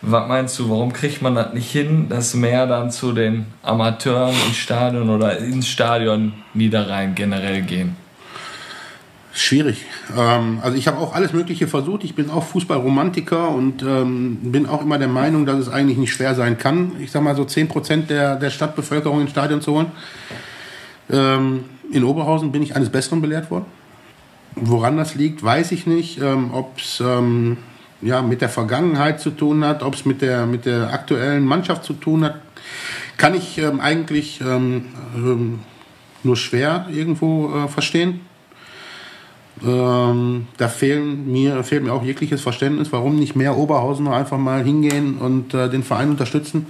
Was meinst du, warum kriegt man das nicht hin, dass mehr dann zu den Amateuren ins Stadion oder ins Stadion Niederrhein generell gehen? Schwierig. Ähm, also ich habe auch alles Mögliche versucht. Ich bin auch Fußballromantiker und ähm, bin auch immer der Meinung, dass es eigentlich nicht schwer sein kann, ich sag mal so 10% der, der Stadtbevölkerung ins Stadion zu holen. Ähm, in Oberhausen bin ich eines Besseren belehrt worden. Woran das liegt, weiß ich nicht. Ähm, ob es ähm, ja, mit der Vergangenheit zu tun hat, ob es mit der, mit der aktuellen Mannschaft zu tun hat, kann ich ähm, eigentlich nur schwer irgendwo äh, verstehen. Ähm, da fehlen mir, fehlt mir auch jegliches Verständnis, warum nicht mehr Oberhausen einfach mal hingehen und äh, den Verein unterstützen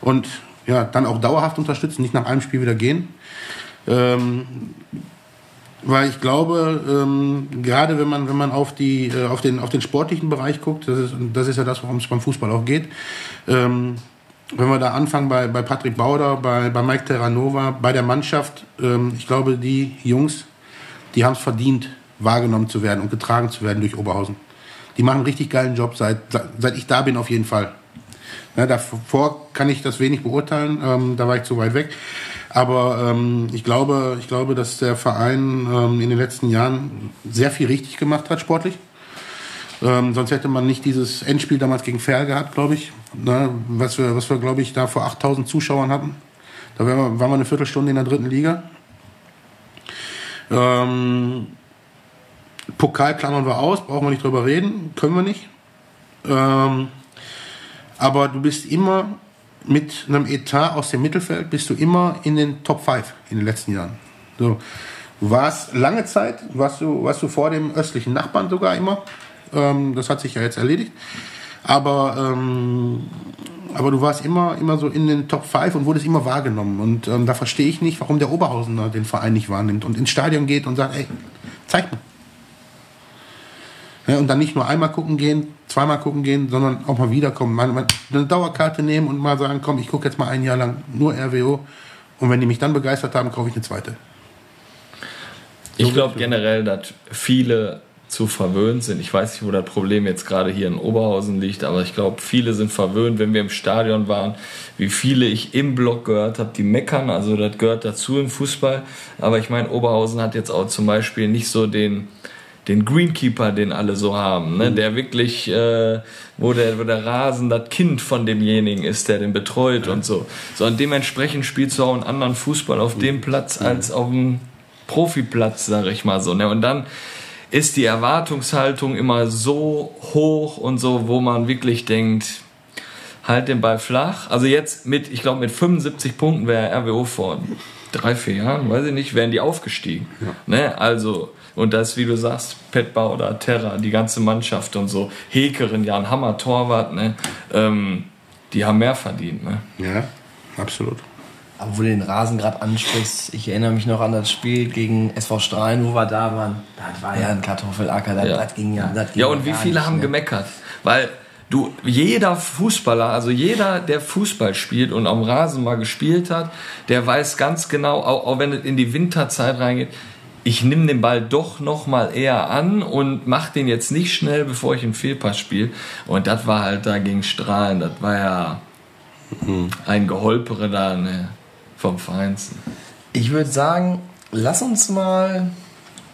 und ja, dann auch dauerhaft unterstützen, nicht nach einem Spiel wieder gehen. Ähm, weil ich glaube, ähm, gerade wenn man, wenn man auf, die, äh, auf, den, auf den sportlichen Bereich guckt, das ist, das ist ja das, worum es beim Fußball auch geht, ähm, wenn wir da anfangen bei, bei Patrick Bauder, bei, bei Mike Terranova, bei der Mannschaft, ähm, ich glaube, die Jungs, die haben es verdient, wahrgenommen zu werden und getragen zu werden durch Oberhausen. Die machen einen richtig geilen Job, seit, seit ich da bin auf jeden Fall. Ja, davor kann ich das wenig beurteilen, ähm, da war ich zu weit weg. Aber ähm, ich, glaube, ich glaube, dass der Verein ähm, in den letzten Jahren sehr viel richtig gemacht hat, sportlich. Ähm, sonst hätte man nicht dieses Endspiel damals gegen Ferl gehabt, glaube ich. Ne, was wir, was wir glaube ich, da vor 8000 Zuschauern hatten. Da waren wir, waren wir eine Viertelstunde in der dritten Liga. Ähm, Pokal klammern wir aus, brauchen wir nicht drüber reden, können wir nicht. Ähm, aber du bist immer mit einem Etat aus dem Mittelfeld, bist du immer in den Top 5 in den letzten Jahren. So. Du warst lange Zeit, warst du, warst du vor dem östlichen Nachbarn sogar immer. Ähm, das hat sich ja jetzt erledigt. Aber, ähm, aber du warst immer, immer so in den Top 5 und wurdest immer wahrgenommen. Und ähm, da verstehe ich nicht, warum der Oberhausener den Verein nicht wahrnimmt und ins Stadion geht und sagt, ey, zeig mal. Ja, und dann nicht nur einmal gucken gehen, zweimal gucken gehen, sondern auch mal wiederkommen. Mal, mal eine Dauerkarte nehmen und mal sagen, komm, ich gucke jetzt mal ein Jahr lang nur RWO. Und wenn die mich dann begeistert haben, kaufe ich eine zweite. Ich glaube generell, dass viele zu verwöhnt sind. Ich weiß nicht, wo das Problem jetzt gerade hier in Oberhausen liegt, aber ich glaube, viele sind verwöhnt, wenn wir im Stadion waren, wie viele ich im Block gehört habe, die meckern, also das gehört dazu im Fußball. Aber ich meine, Oberhausen hat jetzt auch zum Beispiel nicht so den, den Greenkeeper, den alle so haben, ne? Mhm. der wirklich, äh, wo, der, wo der Rasen das Kind von demjenigen ist, der den betreut ja. und so. So und dementsprechend spielst du auch einen anderen Fußball auf mhm. dem Platz als auf dem Profiplatz, sag ich mal so. Ne? Und dann ist die Erwartungshaltung immer so hoch und so, wo man wirklich denkt, halt den Ball flach. Also jetzt mit, ich glaube, mit 75 Punkten wäre RWO vor drei, vier Jahren, weiß ich nicht, wären die aufgestiegen. Ja. Ne? Also und das, wie du sagst, Petba oder Terra, die ganze Mannschaft und so, Hekerin, ja, ein Hammer-Torwart, ne? Ähm, die haben mehr verdient. Ne? Ja, absolut. Aber wo du den Rasen gerade ansprichst, ich erinnere mich noch an das Spiel gegen SV Strahlen, wo wir da waren. Das war ja ein Kartoffelacker, das, ja. das ging ja. Das ging ja, und wie viele nicht, haben ne? gemeckert? Weil du, jeder Fußballer, also jeder, der Fußball spielt und am Rasen mal gespielt hat, der weiß ganz genau, auch, auch wenn es in die Winterzeit reingeht, ich nehme den Ball doch noch mal eher an und mache den jetzt nicht schnell, bevor ich einen Fehlpass spiele. Und das war halt da gegen Strahlen, das war ja mhm. ein Geholpere da ne, vom Feinsten. Ich würde sagen, lass uns mal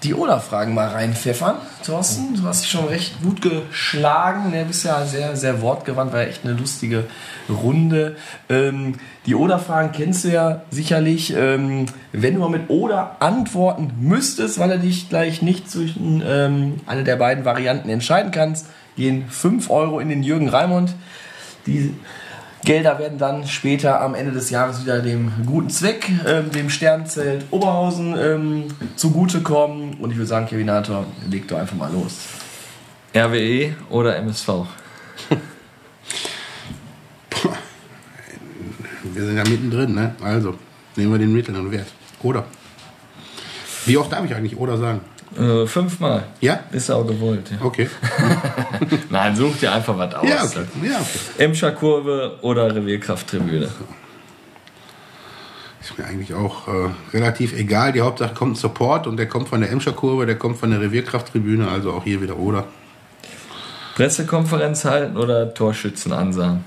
die Oder-Fragen mal reinpfeffern. Thorsten, du hast dich schon recht gut geschlagen. Du bist ja sehr, sehr wortgewandt, war echt eine lustige Runde. Ähm, die Oder-Fragen kennst du ja sicherlich. Ähm, wenn du mal mit Oder antworten müsstest, weil du dich gleich nicht zwischen ähm, eine der beiden Varianten entscheiden kannst, gehen 5 Euro in den Jürgen Raimund. Die Gelder werden dann später am Ende des Jahres wieder dem guten Zweck, ähm, dem Sternzelt Oberhausen ähm, zugutekommen. Und ich würde sagen, Kevinator, leg doch einfach mal los. RWE oder MSV? Wir sind ja mittendrin, ne? Also, nehmen wir den mittleren Wert. Oder? Wie oft darf ich eigentlich oder sagen? Äh, fünfmal. Ja? Ist auch gewollt. Ja. Okay. *laughs* Nein, such dir einfach was aus. Ja, okay. Ja, okay. Emscher Kurve oder Revierkrafttribüne? Ist mir eigentlich auch äh, relativ egal. Die Hauptsache kommt ein Support und der kommt von der Emscher Kurve, der kommt von der Revierkrafttribüne, also auch hier wieder oder. Pressekonferenz halten oder Torschützen ansagen?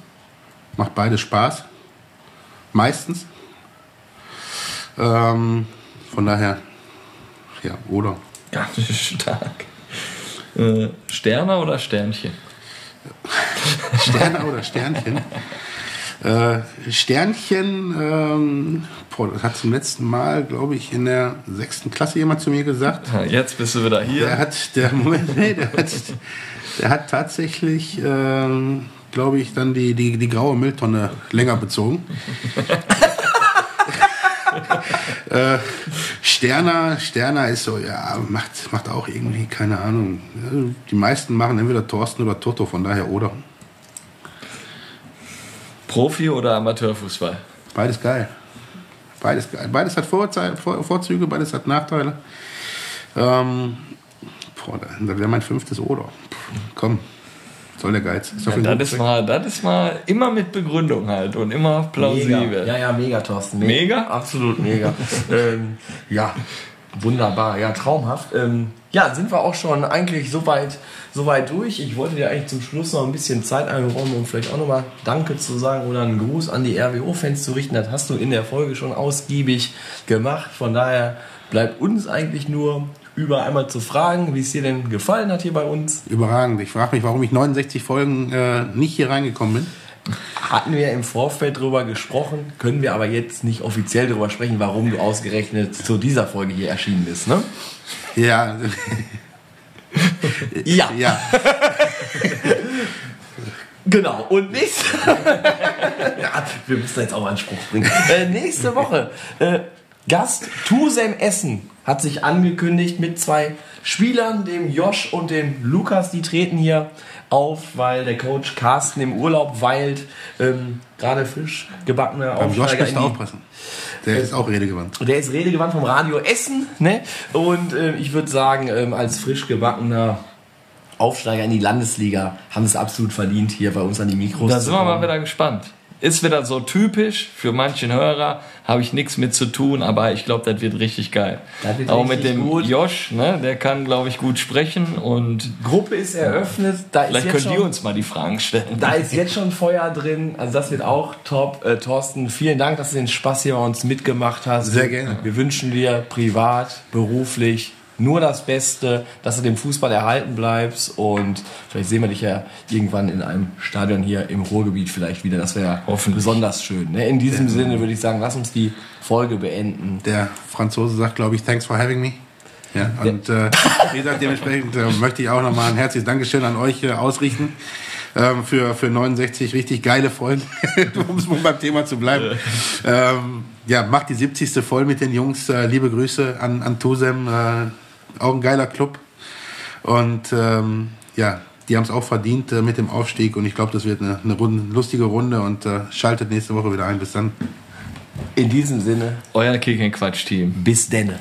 Macht beides Spaß. Meistens. Ähm, von daher, ja, oder. Ganz stark. Äh, Sterne oder Sternchen? Sterne oder Sternchen? Äh, Sternchen, ähm, boah, das hat zum letzten Mal, glaube ich, in der sechsten Klasse jemand zu mir gesagt. Ja, Jetzt bist du wieder hier. Der hat, der, Moment, nee, der hat, der hat tatsächlich, ähm, glaube ich, dann die, die, die graue Mülltonne länger bezogen. *laughs* äh, Sterner, Sterner ist so, ja, macht, macht auch irgendwie, keine Ahnung. Ja, Die meisten machen entweder Thorsten oder Toto, von daher oder. Profi oder Amateurfußball? Beides geil. Beides geil. Beides hat Vorzei- Vor Vorzüge, beides hat Nachteile. Ähm, boah, da wäre mein fünftes Oder. Puh, komm, soll der Geiz. Ist Ja, das, ist mal, das ist mal immer mit Begründung halt und immer plausibel. Mega. Ja, ja, mega, Thorsten. Mega? Absolut mega. *laughs* ähm, ja, wunderbar. Ja, traumhaft. Ähm, ja, sind wir auch schon eigentlich soweit soweit durch. Ich wollte dir eigentlich zum Schluss noch ein bisschen Zeit einräumen, um vielleicht auch nochmal Danke zu sagen oder einen Gruß an die RWO-Fans zu richten. Das hast du in der Folge schon ausgiebig gemacht. Von daher bleibt uns eigentlich nur über einmal zu fragen, wie es dir denn gefallen hat hier bei uns. Überragend. Ich frage mich, warum ich 69 Folgen äh, nicht hier reingekommen bin. Hatten wir im Vorfeld drüber gesprochen, können wir aber jetzt nicht offiziell drüber sprechen, warum du ausgerechnet zu dieser Folge hier erschienen bist, ne? Ja, Ja, *laughs* ja. genau. Und nächste, *laughs* ja, wir müssen jetzt auch mal einen Spruch bringen. Äh, nächste Woche äh, Gast Tusem Essen hat sich angekündigt mit zwei Spielern, dem Josh und dem Lukas. Die treten hier auf, weil der Coach Carsten im Urlaub weilt. Ähm, Gerade frisch gebackener Beim Josh Aufsteiger musst du aufpassen. Der ist auch redegewandt. Und der ist redegewandt vom Radio Essen. Ne? Und äh, ich würde sagen, ähm, als frisch gebackener Aufsteiger in die Landesliga haben es absolut verdient, hier bei uns an die Mikros Da zu sind wir mal wieder gespannt. Ist wieder so typisch für manchen Hörer, habe ich nichts mit zu tun, aber ich glaube, das wird richtig geil. Das wird Auch mit richtig dem gut. Josh, ne, der kann, glaube ich, gut sprechen und Gruppe ist eröffnet. Da ist, vielleicht jetzt könnt ihr uns mal die Fragen stellen. da ist jetzt schon Feuer drin. Also das wird auch top. Äh, Thorsten, vielen Dank, dass du den Spaß hier bei uns mitgemacht hast. Sehr gerne. Wir wünschen dir privat, beruflich nur das Beste, dass du dem Fußball erhalten bleibst und vielleicht sehen wir dich ja irgendwann in einem Stadion hier im Ruhrgebiet vielleicht wieder. Das wäre Hoffentlich. besonders schön. Ne? In diesem Sinne würde ich sagen, lass uns die Folge beenden. Der Franzose sagt, glaube ich, thanks for having me. Ja, und äh, wie gesagt, dementsprechend äh, möchte ich auch nochmal ein herzliches Dankeschön an euch äh, ausrichten ähm, für, für 69 richtig geile Folgen, *laughs* um es mal beim Thema zu bleiben. Ähm, ja, macht die 70. voll mit den Jungs. Äh, liebe Grüße an, an Tusem. Auch ein geiler Club. Und ähm, ja, die haben es auch verdient äh, mit dem Aufstieg. Und ich glaube, das wird eine, eine Runde, lustige Runde. Und äh, schaltet nächste Woche wieder ein. Bis dann. In diesem Sinne, Euer Kick Quatsch Team. bis denne.